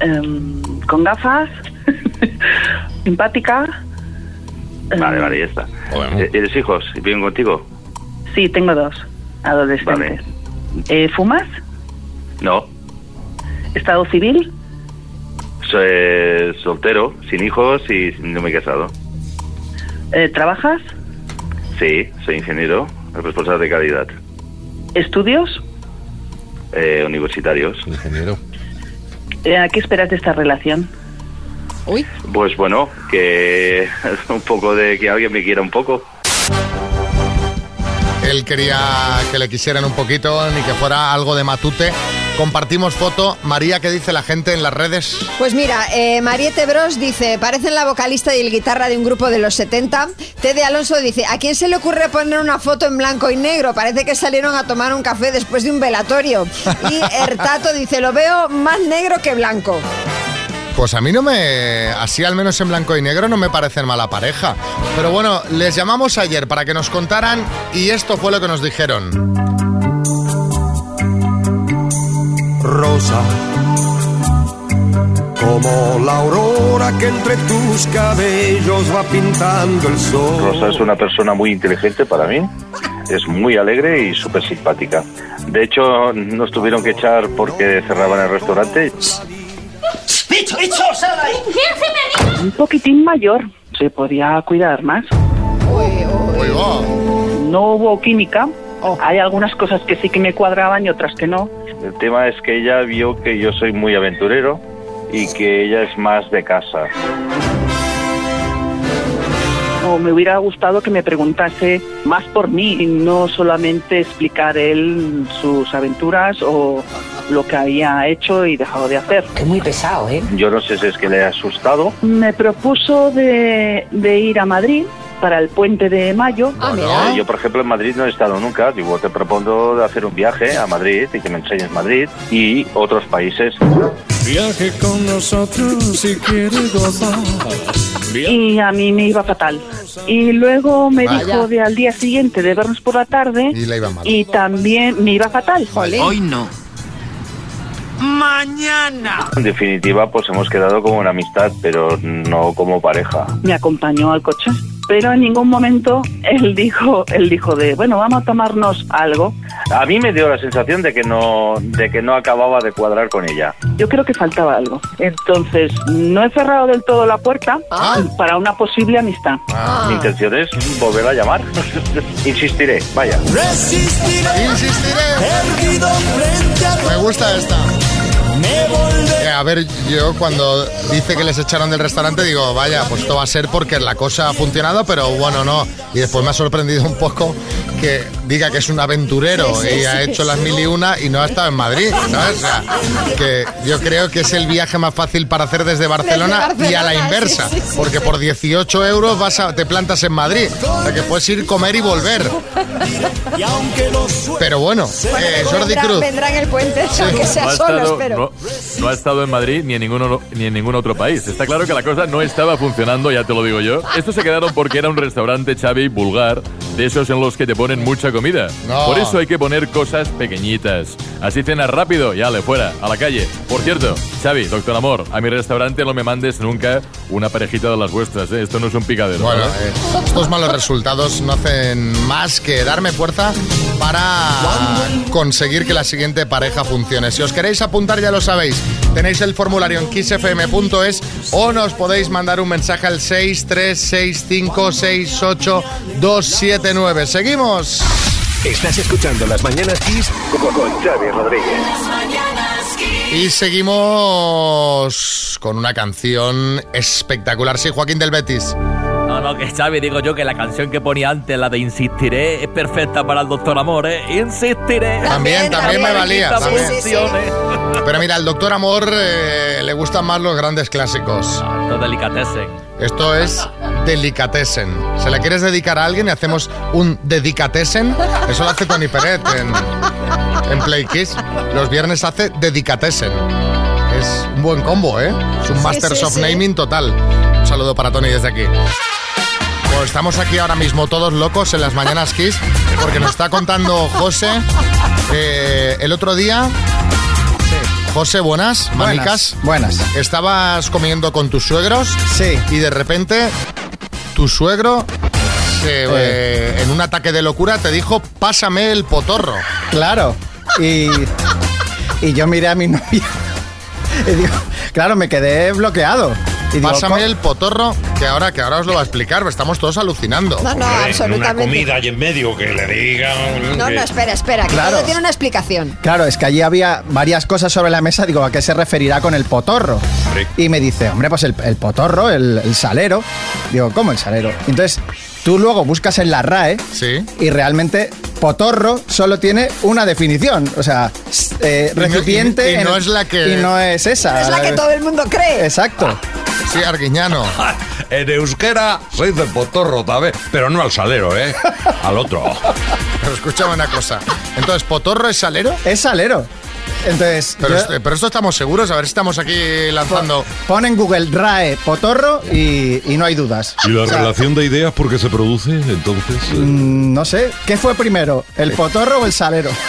em, con gafas, [laughs] simpática. Vale, vale, ya está. Eh, ¿Eres hijos? ¿Y viven contigo? Sí, tengo dos adolescentes. Eh, ¿Fumas? No. ¿Estado civil? Soy soltero, sin hijos y no me he casado. Eh, ¿Trabajas? Sí, soy ingeniero, responsable de calidad. ¿Estudios? Eh, universitarios. Ingeniero. Eh, ¿A qué esperas de esta relación? Pues bueno, que [laughs] un poco de que alguien me quiera un poco. Él quería que le quisieran un poquito, ni que fuera algo de matute. Compartimos foto. María, ¿qué dice la gente en las redes? Pues mira, eh, Mariette Bros dice, parecen la vocalista y el guitarra de un grupo de los 70. Tede Alonso dice, ¿a quién se le ocurre poner una foto en blanco y negro? Parece que salieron a tomar un café después de un velatorio. [laughs] Y Ertato dice, lo veo más negro que blanco. Pues a mí no me. Así al menos en blanco y negro no me parecen mala pareja. Pero bueno, les llamamos ayer para que nos contaran y esto fue lo que nos dijeron. Rosa, como la aurora que entre tus cabellos va pintando el sol. Rosa es una persona muy inteligente para mí. Es muy alegre y súper simpática. De hecho, nos tuvieron que echar porque cerraban el restaurante. ¡Bicho, bicho, sal ahí! Un poquitín mayor. Se podía cuidar más. No hubo química. Hay algunas cosas que sí que me cuadraban y otras que no. El tema es que ella vio que yo soy muy aventurero y que ella es más de casa. O me hubiera gustado que me preguntase más por mí y no solamente explicar él sus aventuras o lo que había hecho y dejado de hacer. Es muy pesado, ¿eh? Yo no sé si es que le he asustado. Me propuso de, de ir a Madrid para el puente de mayo. Eh, Yo, por ejemplo, en Madrid no he estado nunca. Digo, te propongo de hacer un viaje a Madrid y que me enseñes Madrid y otros países. Viaje con nosotros si quieres gozar. y a mí me iba fatal. Y luego me Vaya. dijo de al día siguiente de vernos por la tarde Y le iba mal. y también me iba fatal. Hoy no. Mañana. En definitiva, pues hemos quedado como una amistad, pero no como pareja. Me acompañó al coche, pero en ningún momento él dijo, él dijo de, bueno, vamos a tomarnos algo. A mí me dio la sensación de que no, de que no acababa de cuadrar con ella. Yo creo que faltaba algo. Entonces, no he cerrado del todo la puerta para una posible amistad. Mi intención es volver a llamar. [laughs] Insistiré, vaya. Resistiré. Insistiré. Erguido frente a Me gusta esta. Eh, a ver, yo cuando dice que les echaron del restaurante digo, vaya, pues esto va a ser porque la cosa ha funcionado, pero bueno, no. Y después me ha sorprendido un poco que diga que es un aventurero Sí, sí, y ha sí, hecho las mil y una y no ha estado en Madrid, ¿sabes? O sea, que yo creo que es el viaje más fácil para hacer desde Barcelona, Desde y a la inversa, sí, sí, sí, porque por 18 euros vas a, te plantas en Madrid, o sea que puedes ir, comer y volver. Pero bueno, eh, Luego Jordi vendrá, Cruz. vendrá en el puente, aunque sea no, ha solo, estado, espero. no, no ha estado en Madrid ni en, ninguno, ni en ningún otro país. Está claro que la cosa no estaba funcionando, ya te lo digo yo. Estos se quedaron porque era un restaurante, Xavi, vulgar, de esos en los que te ponen mucha comida. No. Por eso hay que poner cosas pequeñitas. Así cenas rápido y ale, fuera, a la calle. Por cierto, Xavi, doctor Amor, a mi restaurante no me mandes nunca una parejita de las vuestras, ¿eh? Esto no es un picadero. Bueno, eh, estos malos resultados no hacen más que darme fuerza para conseguir que la siguiente pareja funcione. Si os queréis apuntar, ya lo sabéis. Tenéis el formulario en kissfm.es o nos podéis mandar un mensaje al 636568279. Seguimos. Estás escuchando Las Mañanas Kiss con, Xavi Rodríguez. Y seguimos con una canción espectacular. Sí, Joaquín del Betis. No, no, que Xavi, digo yo que la canción que ponía antes, la de Insistiré, es perfecta para el doctor Amor, ¿eh? Insistiré. También, también me valía, también. funciones. [laughs] Pero mira, al doctor Amor eh, le gustan más los grandes clásicos. Esto delicatessen. Esto es Delicatessen. ¿Se la quieres dedicar a alguien y hacemos un Dedicatessen? Eso lo hace Tony Peret en, en Play Kiss. Los viernes hace Dedicatessen. Es un buen combo, ¿eh? Es un Sí, Masters sí, of sí. Naming total. Un saludo para Tony desde aquí. Pues estamos aquí ahora mismo todos locos en las mañanas Kiss porque nos está contando José eh, el otro día. José, buenas, manicas. Buenas. Estabas comiendo con tus suegros. Sí. Y de repente tu suegro se, eh, en un ataque de locura te dijo, pásame el potorro. Claro. Y, y yo miré a mi novia. Y digo, claro, me quedé bloqueado. Y digo, Pásame "Co- el potorro, que ahora, que ahora os lo va a explicar, estamos todos alucinando. No, no, absolutamente. y en medio que le digan. No, no, espera, espera, que Claro. todo tiene una explicación. Claro, es que allí había varias cosas sobre la mesa. Digo, ¿a qué se referirá con el potorro? Y me dice, hombre, pues el, el potorro, el, el salero. Digo, ¿cómo el salero? Entonces, tú luego buscas en la RAE y realmente potorro solo tiene una definición. O sea, eh, Y no- y- recipiente. y no es la que- Y no es esa. Es la que todo el mundo cree. Exacto. Sí, Arguiñano. [laughs] En euskera se dice potorro también, pero no al salero, ¿eh? Al otro. Pero escúchame una cosa. Entonces, ¿potorro es salero? Es salero. Entonces, Pero, yo- este- pero esto estamos seguros, a ver si estamos aquí lanzando. pon en Google RAE potorro y, y no hay dudas. ¿Y la O sea, relación de ideas por qué se produce entonces? mm, no sé, ¿qué fue primero? ¿El potorro o el salero? [laughs]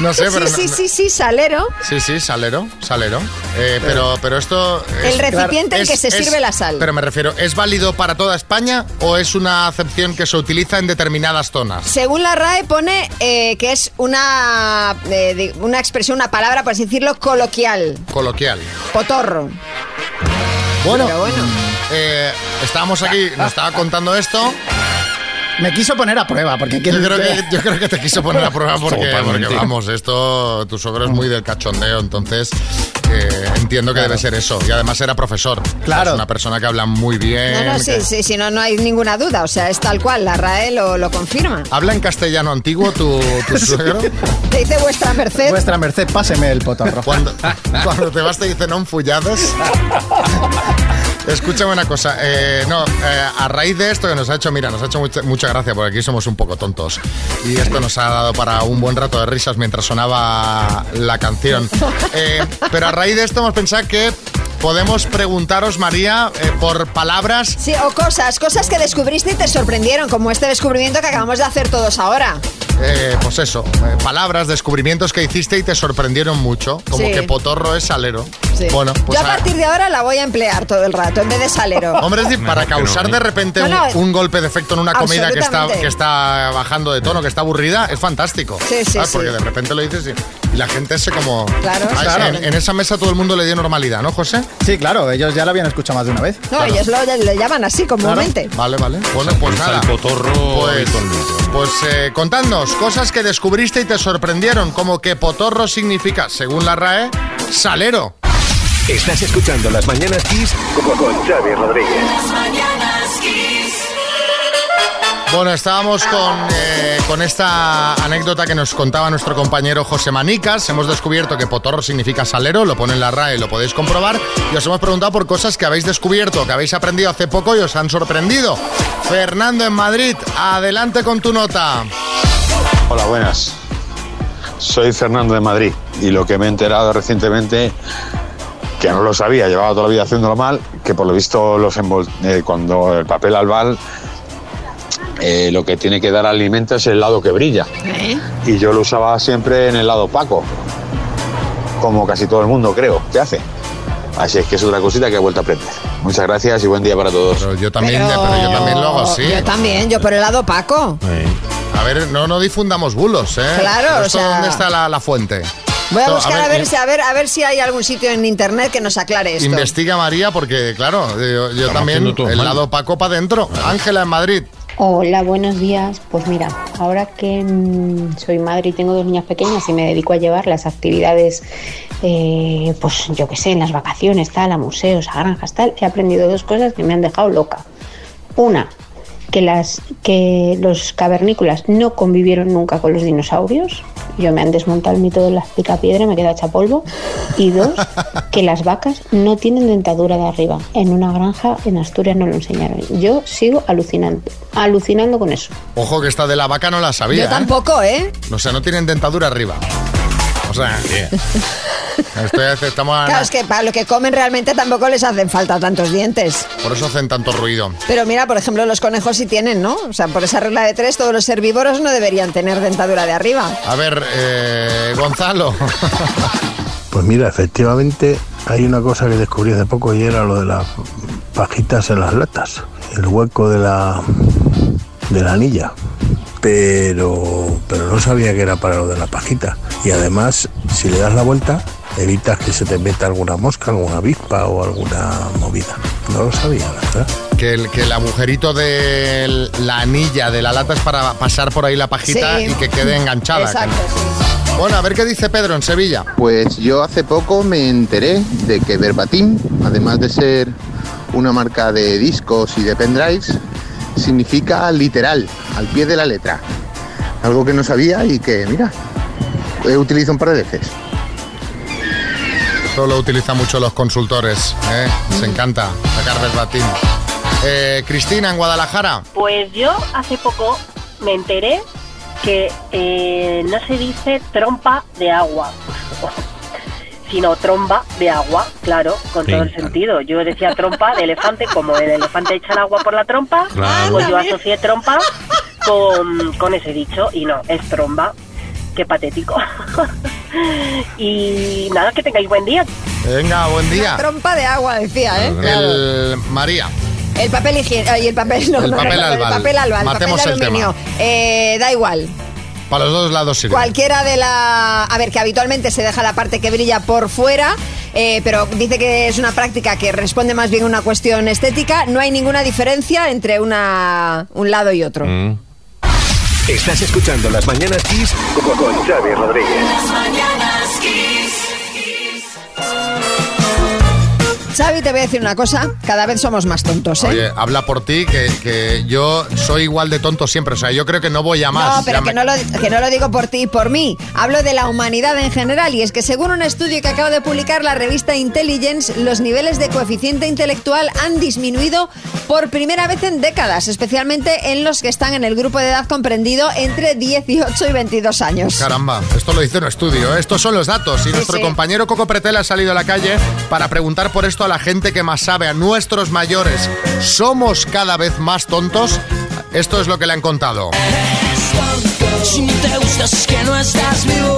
No sé, pero. Sí, sí, no- sí, sí, salero. Sí, sí, salero, salero. Eh, pero, pero esto. es- El recipiente en es- que se es- sirve la sal. Pero me refiero, ¿es válido para toda España o es una acepción que se utiliza en determinadas zonas? Según la RAE pone eh, que es una, eh, una expresión, una palabra, por así decirlo, coloquial. Coloquial. Potorro. Bueno, Pero bueno. estábamos aquí, nos estaba contando esto. Me quiso poner a prueba, porque Yo creo que, yo creo que te quiso poner a prueba porque, porque, vamos, esto, tu suegro es muy del cachondeo, entonces eh, entiendo que debe ser eso. Y además era profesor. Claro. Es una persona que habla muy bien. No, no, sí, que- sí, sí, no, no hay ninguna duda. O sea, es tal cual, la RAE lo, lo confirma. ¿Habla en castellano antiguo tu, tu [laughs] suegro? Te dice vuestra merced. Vuestra merced, páseme el potorro. Cuando, cuando te vas te dicen no follades. [laughs] Escúchame una cosa, eh, no, eh, a raíz de esto que nos ha hecho, mira, nos ha hecho mucha, mucha gracia porque aquí somos un poco tontos y esto nos ha dado para un buen rato de risas mientras sonaba la canción. Eh, pero a raíz de esto hemos pensado que podemos preguntaros, María, eh, por palabras Sí, o cosas, cosas que descubriste y te sorprendieron, como este descubrimiento que acabamos de hacer todos ahora. Eh, pues eso, eh, palabras, descubrimientos que hiciste y te sorprendieron mucho, como Sí. que potorro es salero. Sí. Bueno, pues Yo a a- partir de ahora la voy a emplear todo el rato, en vez de salero. [laughs] Hombre, es decir, para causar ¿eh? de repente No, un, no, un golpe de efecto en una comida que está, absolutamente. que está bajando de tono, que está aburrida, es fantástico. Sí, sí, ¿Sabes? sí. Porque de repente lo dices y, y la gente se como... Claro, Ah, claro. En, en esa mesa todo el mundo le dio normalidad, ¿no, José? Sí, claro, ellos ya lo habían escuchado más de una vez. No, ellos lo, le llaman así comúnmente. Vale, vale. Bueno, pues nada. el potorro Pues, pues eh, contadnos cosas que descubriste y te sorprendieron, como que potorro significa, según la RAE, salero. Estás escuchando Las Mañanas Kiss con, con Xavi Rodríguez. Las mañanas Kiss. Bueno, estábamos con, eh, con esta anécdota que nos contaba nuestro compañero José Manicas. Hemos descubierto que potorro significa salero, lo pone en la RAE, lo podéis comprobar. Y os hemos preguntado por cosas que habéis descubierto, que habéis aprendido hace poco y os han sorprendido. Fernando en Madrid, adelante con tu nota. Hola, buenas. Soy Fernando de Madrid y lo que me he enterado recientemente, que no lo sabía, llevaba toda la vida haciéndolo mal, que por lo visto los envol- eh, cuando el papel albal eh, lo que tiene que dar alimento es el lado que brilla. Y yo lo usaba siempre en el lado opaco, como casi todo el mundo creo que hace. Así es que es otra cosita que he vuelto a aprender. Muchas gracias y buen día para todos. yo también, pero yo también lo hago así. Yo también, yo por el lado Paco. A ver, no, no difundamos bulos, ¿eh? Claro, Pero o sea- ¿Dónde está la, la fuente? Voy a buscar a ver, si, a, ver, a ver si hay algún sitio en internet que nos aclare esto. Investiga María, porque claro, yo, también, el lado opaco para adentro. Ángela en Madrid. Hola, buenos días. Pues mira, ahora que mm, soy madre y tengo dos niñas pequeñas y me dedico a llevar las actividades, eh, pues yo qué sé, en las vacaciones, tal, a museos, a granjas, tal, he aprendido dos cosas que me han dejado loca. Una, que, las, que los cavernícolas no convivieron nunca con los dinosaurios. Yo me han desmontado el mito de las picapiedra, me queda hecha polvo. Y dos, [laughs] que las vacas no tienen dentadura de arriba. En una granja en Asturias no lo enseñaron. Yo sigo alucinando, alucinando con eso. Ojo que esta de la vaca no la sabía. Yo tampoco, ¿eh? ¿eh? O sea, no tienen dentadura arriba. O sea, esto ya estamos a- Claro, es que para lo que comen realmente tampoco les hacen falta tantos dientes. por eso hacen tanto ruido. Pero mira, por ejemplo, los conejos sí tienen, ¿no? O sea, por esa regla de tres, todos los herbívoros no deberían tener dentadura de arriba. A ver, eh, Gonzalo. [laughs] Pues mira, efectivamente hay una cosa que descubrí hace poco y era lo de las pajitas en las latas, el hueco de la de la anilla. Pero pero no sabía que era para lo de la pajita. Y además, si le das la vuelta, evitas que se te meta alguna mosca, alguna avispa o alguna movida. No lo sabía, la verdad. Que el, que el agujerito de la anilla de la lata es para pasar por ahí la pajita Sí. y que quede enganchada. Exacto, Bueno, a ver qué dice Pedro en Sevilla. Pues yo hace poco me enteré de que Verbatim, además de ser una marca de discos y de pendrives, significa literal, al pie de la letra. Algo que no sabía y que, mira, he utilizado un par de veces. Esto lo utilizan mucho los consultores. ¿eh? Les encanta sacar verbatim. Eh, Cristina, en Guadalajara. Pues yo hace poco me enteré que eh, no se dice trompa de agua, sino tromba de agua, claro, con Sí, todo el sentido. Yo decía trompa de elefante, como el elefante echa el agua por la trompa, Claro. pues yo asocié trompa con, con ese dicho y no, es tromba. Qué patético. [laughs] y nada, que tengáis buen día. Venga, buen día. Trompa de agua, decía, ¿eh? Claro. María. El papel higiénico. Y el papel, no, El no, papel no, albal. El papel albal, Matemos papel el de aluminio. Eh, da igual. Para los dos lados sirve. Cualquiera de la... A ver, que habitualmente se deja la parte que brilla por fuera, eh, pero dice que es una práctica que responde más bien a una cuestión estética. No hay ninguna diferencia entre una, un lado y otro. Estás escuchando Las Mañanas Kiss con, con Xavi Rodríguez. Las mañanas Kiss. Xavi, te voy a decir una cosa. Cada vez somos más tontos, ¿eh? Oye, habla por ti, que, que yo soy igual de tonto siempre. O sea, yo creo que no voy a más. No, pero que me- no, lo, que no lo digo por ti y por mí. Hablo de la humanidad en general. Y es que según un estudio que acaba de publicar la revista Intelligence, los niveles de coeficiente intelectual han disminuido por primera vez en décadas, especialmente en los que están en el grupo de edad comprendido entre 18 y 22 años. Caramba, esto lo dice un estudio. ¿eh? Estos son los datos. Y nuestro sí. compañero Coco Pretel ha salido a la calle para preguntar por esto a la gente que más sabe, a nuestros mayores. ¿Somos cada vez más tontos? Esto es lo que le han contado. Si no te gustas es que no estás vivo.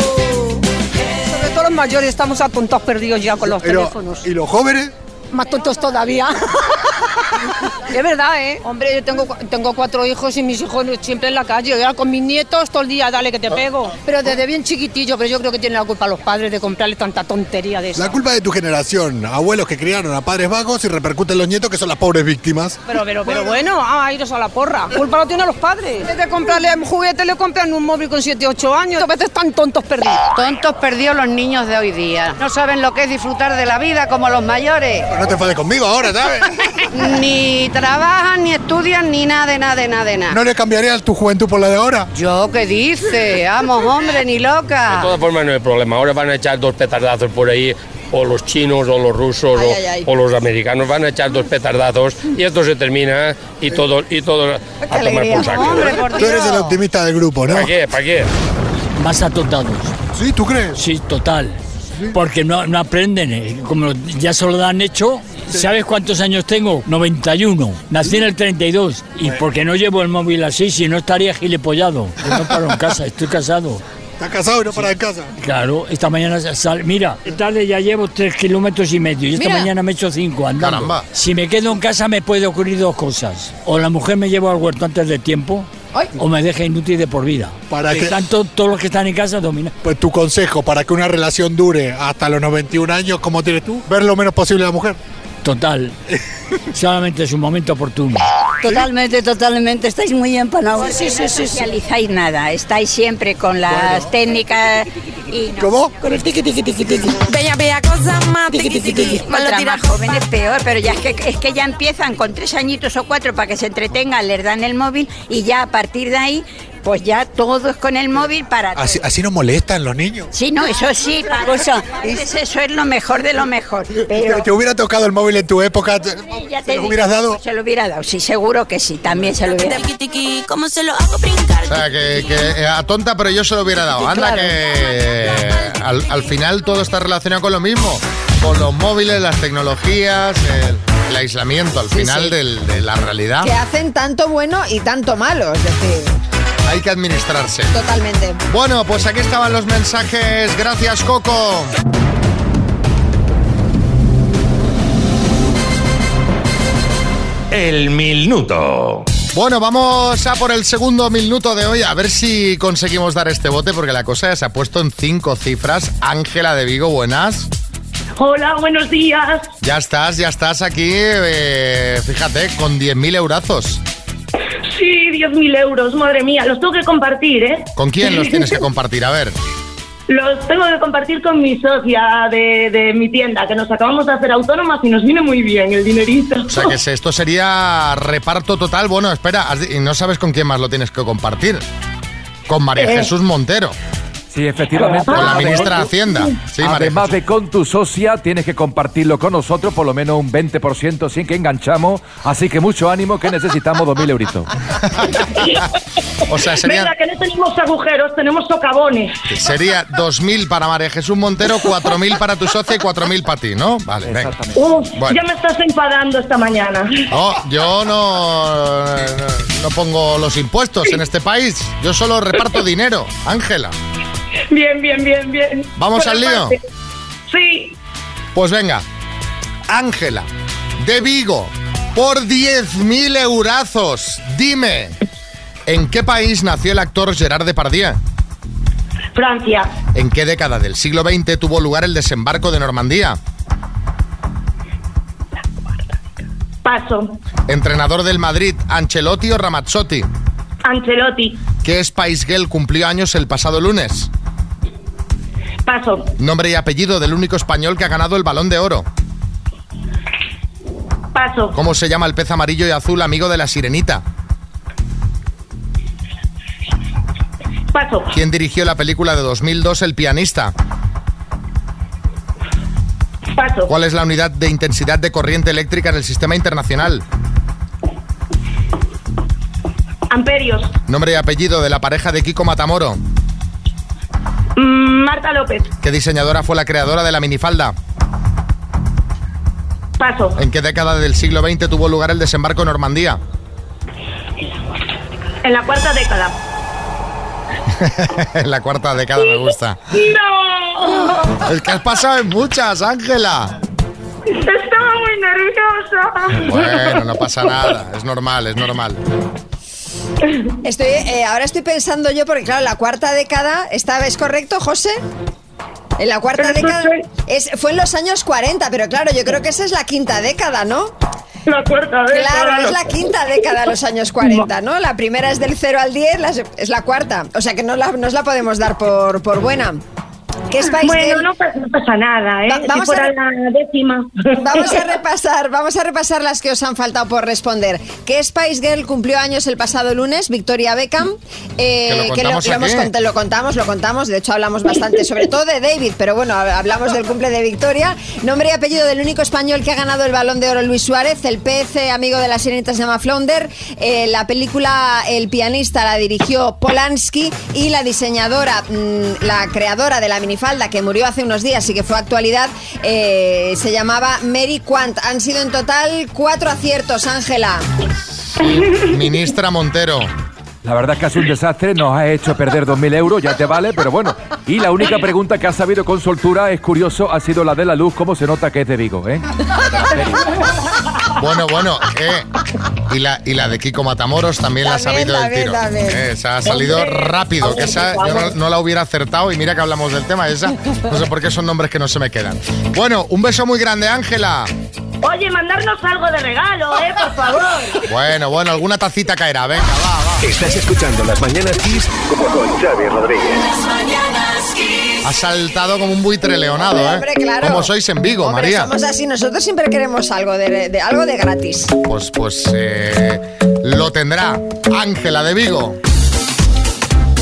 Sobre todo los mayores estamos a tontos perdidos ya con los Pero, teléfonos. ¿Y los jóvenes? Más tontos todavía. [laughs] es verdad, ¿eh? Hombre, yo tengo, tengo cuatro hijos y mis hijos siempre en la calle. Ya con mis nietos todo el día, dale que te pego. Pero desde bien chiquitillo, pero yo creo que tienen la culpa los padres de comprarle tanta tontería de eso. La culpa de tu generación. Abuelos que criaron a padres vagos y repercuten los nietos que son las pobres víctimas. Pero, pero, pero bueno, ah, iros a la porra. Culpa lo tienen los padres. En vez de comprarle un juguete, le compran un móvil con 7, 8 años. A veces están tontos perdidos. Tontos perdidos los niños de hoy día. No saben lo que es disfrutar de la vida como los mayores. No te enfades conmigo ahora, ¿sabes? [laughs] Ni trabajan, ni estudian, ni nada de nada de nada de nada. ¿No le cambiarías tu juventud por la de ahora? Yo qué dice, vamos hombre, ni De loca. todas formas no hay problema. Ahora van a echar dos petardazos por ahí. O los chinos, o los rusos, Ay, o, ay, ay. o los americanos van a echar dos petardazos y esto se termina y todo, y todo a tomar por saco. Hombre, por Tú eres el optimista del grupo, ¿no? ¿Para qué? ¿Para qué? Más atotados. ¿Sí? ¿Tú crees? Sí, total. Porque no, no aprenden, eh, como ya se lo dan hecho. ¿Sabes cuántos años tengo? 91. Nací en el 32. Y porque no llevo el móvil así, si no estaría gilepollado. Yo no paro en casa, estoy casado. ¿Estás casado y no para en casa? Claro, esta mañana sal, mira, tarde ya llevo tres kilómetros y medio y esta Mira. mañana me he hecho cinco andando. Caramba. Si me quedo en casa me puede ocurrir dos cosas. O la mujer me lleva al huerto antes de tiempo, o me deja inútil de por vida. ¿Para Que qué? están to- todos los que están en casa dominan. Pues tu consejo para que una relación dure hasta los 91 años, ¿cómo tienes tú? Ver lo menos posible a la mujer. Total. [laughs] Solamente es un momento oportuno. Totalmente, totalmente. Estáis muy empanados. Sí, sí, sí. No realizáis nada. Estáis siempre con las técnicas y no. ¿Cómo? Con el tiqui, tiqui, tiqui, tiqui. Bella, bella cosa más. Tiqui, tiqui, tiqui. Contra más jóvenes peor, pero ya es que, es que ya empiezan con tres añitos o cuatro para que se entretengan, les dan el móvil y ya a partir de ahí, pues ya todo es con el móvil para Así, así nos molestan los niños. Sí, no, eso sí, para cosa, eso es lo mejor de lo mejor. Pero ¿Te, te hubiera tocado el móvil en tu época? ¿Te, ya te lo hubieras dado? Se lo hubiera dado, sí, seguro que sí, también se lo hubiera dado. ¿Cómo se lo hago brincar? O sea, que, que, eh, a tonta, pero yo se lo hubiera dado. Anda, Claro. que al, al final todo está relacionado con lo mismo. Con los móviles, las tecnologías, el, el aislamiento, al Sí, final sí. del- de la realidad. Que hacen tanto bueno y tanto malo, es decir, Hay que administrarse. totalmente. Bueno, pues aquí estaban los mensajes. Gracias, Coco. El minuto. Bueno, vamos a por el segundo minuto de hoy, a ver si conseguimos dar este bote, porque la cosa se ha puesto en cinco cifras. Ángela de Vigo, buenas. Hola, buenos días. Ya estás, ya estás aquí, eh, fíjate, con 10.000 eurazos. Sí, 10.000 euros, madre mía, los tengo que compartir, ¿eh? ¿Con quién los tienes que [laughs] compartir? A ver. Los tengo que compartir con mi socia de, de mi tienda, que nos acabamos de hacer autónomas y nos viene muy bien el dinerito. O sea, que [laughs] esto sería reparto total. Bueno, espera, no sabes con quién más lo tienes que compartir. Con María Eh. Jesús Montero. Sí, efectivamente. Con la ministra de Hacienda. Sí, María Además de con tu socia, tienes que compartirlo con nosotros, por lo menos un 20% sin que enganchamos. Así que mucho ánimo que necesitamos 2.000 euritos. O sea, serían, Venga, que no tenemos agujeros, tenemos socavones. sería 2.000 para María Jesús Montero, 4.000 para tu socia y 4.000 para ti, ¿no? Vale, venga. Uf, Bueno. ya me estás enfadando esta mañana. No, yo no, no, no pongo los impuestos en este país. Yo solo reparto dinero, Ángela. Bien, bien, bien, bien. ¿Vamos Por al lío? Sí. Pues venga, Ángela, de Vigo, por 10.000 eurazos, dime, ¿en qué país nació el actor Gerard Depardieu? Francia. ¿En qué década del siglo XX tuvo lugar el desembarco de Normandía? Paso. ¿Entrenador del Madrid, Ancelotti o Ramazzotti? Ancelotti. ¿Qué Spice Girl cumplió años el pasado lunes? Paso. Nombre y apellido del único español que ha ganado el Balón de Oro. Paso. ¿Cómo se llama el pez amarillo y azul amigo de la sirenita? Paso. ¿Quién dirigió la película de 2002 El pianista? Paso. ¿Cuál es la unidad de intensidad de corriente eléctrica en el sistema internacional? Amperios. Nombre y apellido de la pareja de Kiko Matamoro. Marta López. ¿Qué diseñadora fue la creadora de la minifalda? Paso. ¿En qué década del siglo XX tuvo lugar el desembarco en Normandía? En la cuarta década. [laughs] en la cuarta década me gusta. ¡No! Es que has pasado en muchas, Ángela. Estaba muy nerviosa. Bueno, no pasa nada, es normal, es normal. Estoy, eh, ahora estoy pensando yo, porque claro, la cuarta década, ¿esta vez correcto, José? En la cuarta Pero década soy- es, fue en los años 40, pero claro, yo creo que esa es la quinta década, ¿no? La cuarta década. Claro, es la quinta década, los años [laughs] 40, ¿no? La primera es del 0 al 10, la se- es la cuarta. O sea que no, la, nos la podemos dar por, por buena. ¿Qué Spice Bueno, no, no pasa nada, ¿eh? Va- vamos si fuera a- la décima. Vamos a [laughs] repasar, vamos a repasar las que os han faltado por responder. ¿Qué Spice Girl cumplió años el pasado lunes? Victoria Beckham. eh, Que lo contamos hemos aquí. cont- lo contamos, lo contamos. De hecho, hablamos bastante, sobre todo de David, pero bueno, hab- hablamos del cumple de Victoria. Nombre y apellido del único español que ha ganado el balón de oro, Luis Suárez. El pez eh, amigo de la sirenita se llama Flounder. Eh, la película El pianista la dirigió Polanski y la diseñadora, mm, la creadora de la minifalda que murió hace unos días y que fue actualidad, eh, se llamaba Mary Quant. Han sido en total cuatro aciertos, Ángela. Ministra Montero. La verdad es que ha sido un desastre, nos ha hecho perder 2.000 euros, ya te vale, pero bueno. Y la única pregunta que ha sabido con soltura, es curioso, ha sido la de la luz, cómo se nota que es de Vigo, ¿eh? Bueno, bueno, eh, y, la, y la de Kiko Matamoros también, la ha sabido del tiro. Eh, esa ha salido rápido, que esa yo no, no la hubiera acertado y mira que hablamos del tema, esa no sé por qué son nombres que no se me quedan. Bueno, un beso muy grande, Ángela. Oye, mandarnos algo de regalo, ¿eh? Por favor. Bueno, bueno, alguna tacita caerá, venga, va, va. Estás escuchando Las Mañanas Kiss con Xavi Rodríguez. Las mañanas Kiss. Ha saltado como un buitre leonado, ¿eh? Hombre, claro. Como sois en Vigo, Hombre, María. Somos así, nosotros siempre queremos algo de, de- algo de gratis. Pues, pues eh, lo tendrá Ángela de Vigo.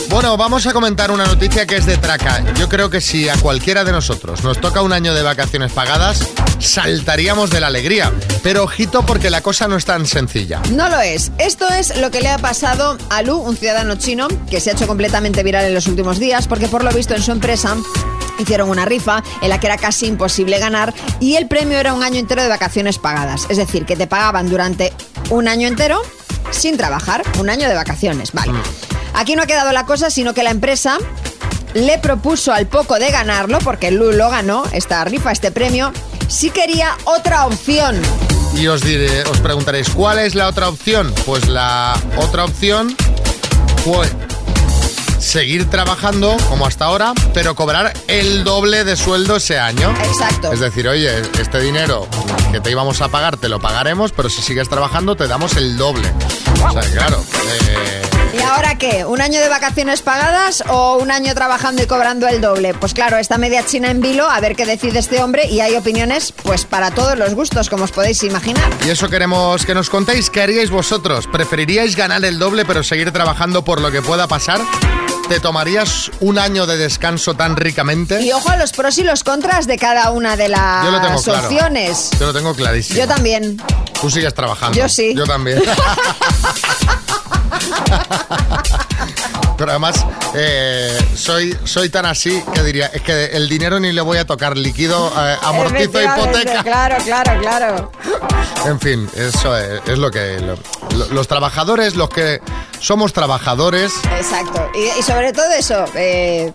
Bueno, vamos a comentar una noticia que es de traca. Yo creo que si a cualquiera de nosotros nos toca un año de vacaciones pagadas, saltaríamos de la alegría. Pero ojito porque la cosa no es tan sencilla. No lo es. Esto es lo que le ha pasado a Lu, un ciudadano chino que se ha hecho completamente viral en los últimos días porque por lo visto en su empresa hicieron una rifa en la que era casi imposible ganar y el premio era un año entero de vacaciones pagadas. Es decir, que te pagaban durante un año entero sin trabajar, un año de vacaciones. Vale. Aquí no ha quedado la cosa, sino que la empresa le propuso al poco de ganarlo, porque Lu lo ganó, esta rifa, este premio, si quería otra opción. Y os diré, os preguntaréis, ¿cuál es la otra opción? Pues la otra opción fue seguir trabajando como hasta ahora, pero cobrar el doble de sueldo ese año. Exacto. Es decir, oye, este dinero que te íbamos a pagar te lo pagaremos, pero si sigues trabajando te damos el doble. O sea, claro. eh, ¿Y ahora qué? ¿Un año de vacaciones pagadas o un año trabajando y cobrando el doble? Pues claro, está media china en vilo, a ver qué decide este hombre y hay opiniones pues para todos los gustos, como os podéis imaginar. y eso queremos que nos contéis. ¿Qué haríais vosotros? ¿Preferiríais ganar el doble pero seguir trabajando por lo que pueda pasar? ¿Te tomarías un año de descanso tan ricamente? Y ojo a los pros y los contras de cada una de las Yo lo tengo claro. opciones. Yo lo tengo clarísimo. Yo también. Tú sigues trabajando. Yo sí. Yo también. [laughs] Pero además, eh, soy, soy tan así que diría, es que el dinero ni le voy a tocar, líquido, eh, amortizo hipoteca. Claro, claro, claro. En fin, eso es, es lo que... lo- lo- los trabajadores, los que somos trabajadores, Exacto. Y, y sobre todo eso, eh,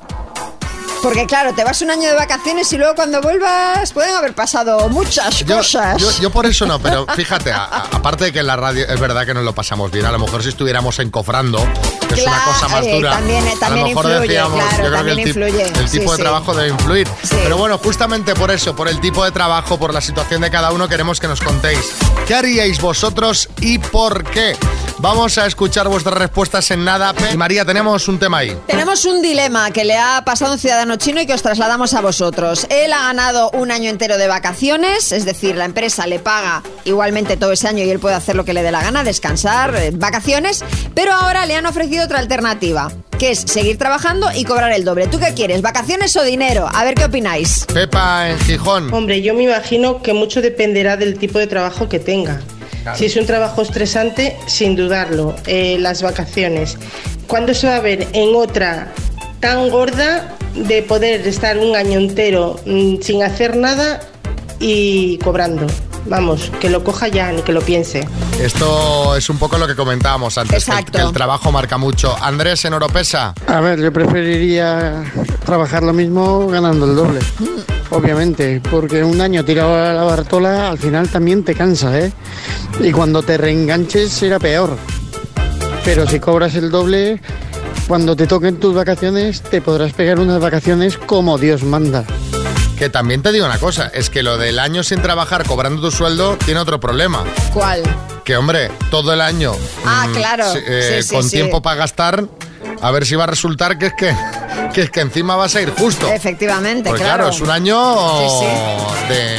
porque claro, te vas un año de vacaciones y luego cuando vuelvas pueden haber pasado muchas Yo, cosas. yo- yo por eso no, pero [laughs] fíjate, a- a- aparte de que en la radio es verdad que nos lo pasamos bien, a lo mejor si estuviéramos encofrando, que es una Claro, cosa más eh, dura, también- a también lo mejor influye, decíamos, claro, yo creo que el, influye. el Sí, tipo de sí. trabajo debe influir. Pero bueno, justamente por eso, por el tipo de trabajo, por la situación de cada uno, queremos que nos contéis qué haríais vosotros y por qué. Vamos a escuchar vuestras respuestas en nada. Y María, tenemos un tema ahí. Tenemos un dilema que le ha pasado a un ciudadano chino y que os trasladamos a vosotros. Él ha ganado un año entero de vacaciones, es decir, la empresa le paga igualmente todo ese año y él puede hacer lo que le dé la gana, descansar, eh, vacaciones, pero ahora le han ofrecido otra alternativa, que es seguir trabajando y cobrar el doble. ¿Tú qué quieres, vacaciones o dinero? A ver qué opináis. Pepa en Gijón. Hombre, yo me imagino que mucho dependerá del tipo de trabajo que tenga. Claro. Si es un trabajo estresante, sin dudarlo, eh, las vacaciones. ¿Cuándo se va a ver en otra tan gorda de poder estar un año entero mm, sin hacer nada y cobrando? Vamos, que lo coja ya, ni que lo piense. Esto es un poco lo que comentábamos antes, que el- que el, trabajo marca mucho. Andrés en Oropesa. A ver, yo preferiría trabajar lo mismo ganando el doble. Obviamente, porque un año tirado a la Bartola al final también te cansa, ¿eh? Y cuando te reenganches será peor. Pero si cobras el doble, cuando te toquen tus vacaciones, te podrás pegar unas vacaciones como Dios manda. Que también te digo una cosa, es que lo del año sin trabajar cobrando tu sueldo tiene otro problema. ¿Cuál? Que hombre, todo el año Ah, mm, claro. eh, Sí, sí, con sí. tiempo para gastar, A ver si va a resultar que es que, que, es que encima vas a ir justo. Efectivamente, claro. claro, es un año Sí, De,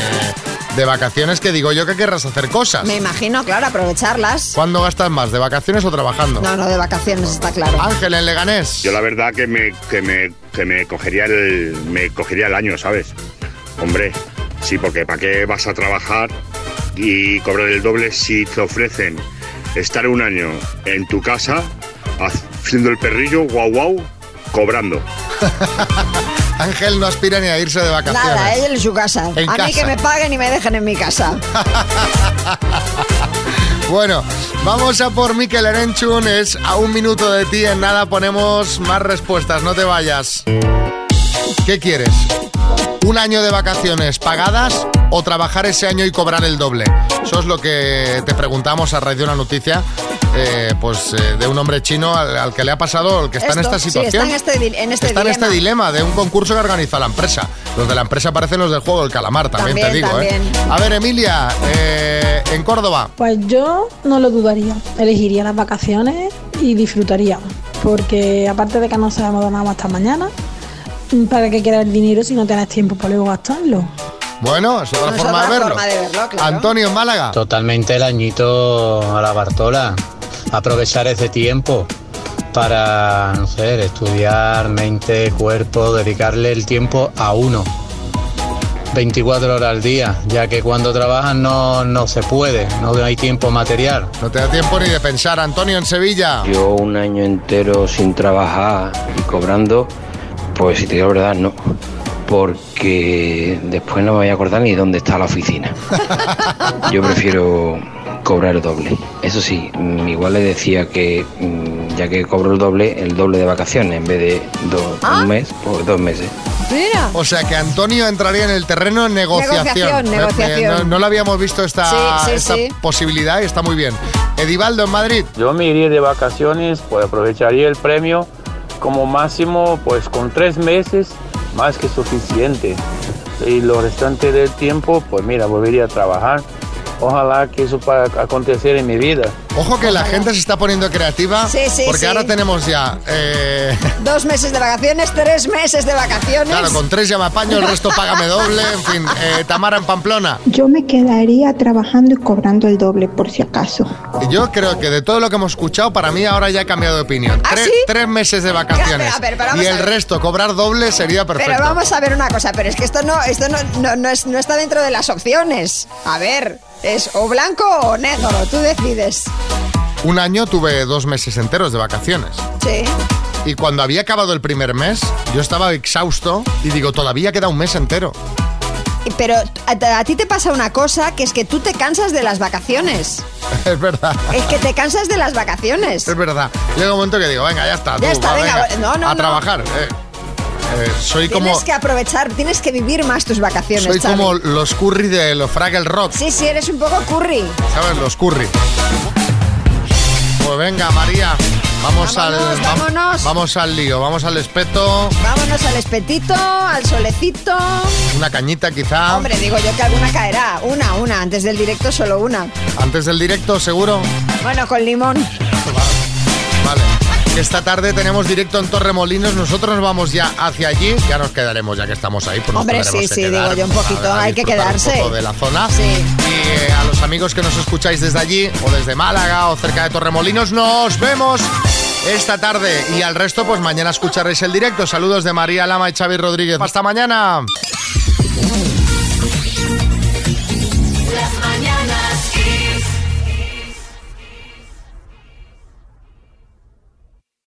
de vacaciones que digo yo que querrás hacer cosas. Me imagino, claro, aprovecharlas. ¿Cuándo gastas más, de vacaciones o trabajando? No, no, de vacaciones, está claro. Ángel en Leganés. Yo la verdad que me, que me, que me cogería el me cogería el año, ¿sabes? Hombre, sí, porque ¿para qué vas a trabajar y cobrar el doble si te ofrecen estar un año en tu casa haciendo el perrillo, guau guau, cobrando? [laughs] Ángel no aspira ni a irse de vacaciones. Nada, él en su casa. En a mí que me paguen y me dejen en mi casa. [laughs] Bueno, vamos a por Mikel Erenchun. Es a un minuto de ti. En nada ponemos más respuestas. No te vayas. ¿Qué quieres? ¿Un año de vacaciones pagadas o trabajar ese año y cobrar el doble? Eso es lo que te preguntamos a raíz de una noticia eh, pues, eh, de un hombre chino al, al que le ha pasado, el que está en esta sí, situación. está en este, en este Está en dilema. este dilema de un concurso que organiza la empresa. Los de la empresa parecen los del juego del calamar, también, te También, digo. ¿eh? A ver, Emilia, eh, en Córdoba. Pues yo no lo dudaría. Elegiría las vacaciones y disfrutaría. Porque aparte de que no sabemos nada hasta mañana, ¿para qué quieres el dinero si no tienes tiempo para luego gastarlo? Bueno, es otra No, es forma otra de verlo. forma de verlo, claro. Antonio en Málaga. Totalmente el añito a la Bartola. Aprovechar ese tiempo para, no sé, estudiar mente, cuerpo, dedicarle el tiempo a uno. 24 horas al día, ya que cuando trabajas no, no se puede, no hay tiempo material. No te da tiempo ni de pensar. Antonio en Sevilla. Yo un año entero sin trabajar y cobrando, pues si te digo la verdad, no. Porque después no me voy a acordar ni dónde está la oficina. [laughs] Yo prefiero cobrar el doble. Eso sí, mm, igual le decía que mm, ya que cobro el doble, el doble de vacaciones en vez de do- Ah. un mes, pues dos meses. Mira. O sea que Antonio entraría en el terreno de negociación. Negociación, Eh, eh, negociación. No, no lo habíamos visto esta, Sí, sí, esta sí. posibilidad y está muy bien. Edivaldo en Madrid. Yo me iría de vacaciones, pues aprovecharía el premio como máximo, pues con tres meses, más que suficiente. Y lo restante del tiempo, pues mira, volvería a trabajar. Ojalá que eso pueda acontecer en mi vida. Ojo que la gente se está poniendo creativa. Sí, sí, porque sí. ahora tenemos ya. eh, Dos meses de vacaciones, tres meses de vacaciones. claro, con tres ya me apaño, el resto págame doble. En fin, eh, Tamara en Pamplona. Yo me quedaría trabajando y cobrando el doble por si acaso. Yo creo que de todo lo que hemos escuchado, para mí ahora ya he cambiado de opinión. tres, tres meses de vacaciones. A ver, pero vamos y el resto, cobrar doble sería perfecto. Pero vamos a ver una cosa, pero es que esto no, esto no, no, no es, no está dentro de las opciones. A ver, es o blanco o negro, tú decides. Un año tuve dos meses enteros de vacaciones. Sí. Y cuando había acabado el primer mes, yo estaba exhausto y digo, todavía queda un mes entero. Pero a, a ti te pasa una cosa, que es que tú te cansas de las vacaciones. [laughs] Es verdad. Es que te cansas de las vacaciones. Es verdad. Llega un momento que digo, venga, ya está. Ya tú, está, va, venga, no, no, a no. trabajar. Eh, eh, soy como, Tienes que aprovechar, tienes que vivir más tus vacaciones. soy como los curry de los Fraggle Rock. Sí, sí, eres un poco curry. ¿Sabes? Los curry. Pues venga, María. Vamos al Vámonos, vam- vámonos. vamos al lío, vamos al espeto, Vámonos al espetito, al solecito. una cañita quizá. Hombre, digo yo que alguna caerá. Una, una. Antes del directo, solo una. Antes del directo, seguro. Bueno, con limón. [laughs] Vale. Que Esta tarde tenemos directo en Torremolinos. Nosotros nos vamos ya hacia allí. Ya nos quedaremos, ya que estamos ahí. Pues Hombre, sí, sí, quedar digo yo un poquito. a- a hay que un quedarse. poco de la zona. Sí. Y eh, a los amigos que nos escucháis desde allí, o desde Málaga, o cerca de Torremolinos, nos vemos esta tarde. Y al resto, pues mañana escucharéis el directo. Saludos de María Lama y Xavi Rodríguez. Hasta mañana.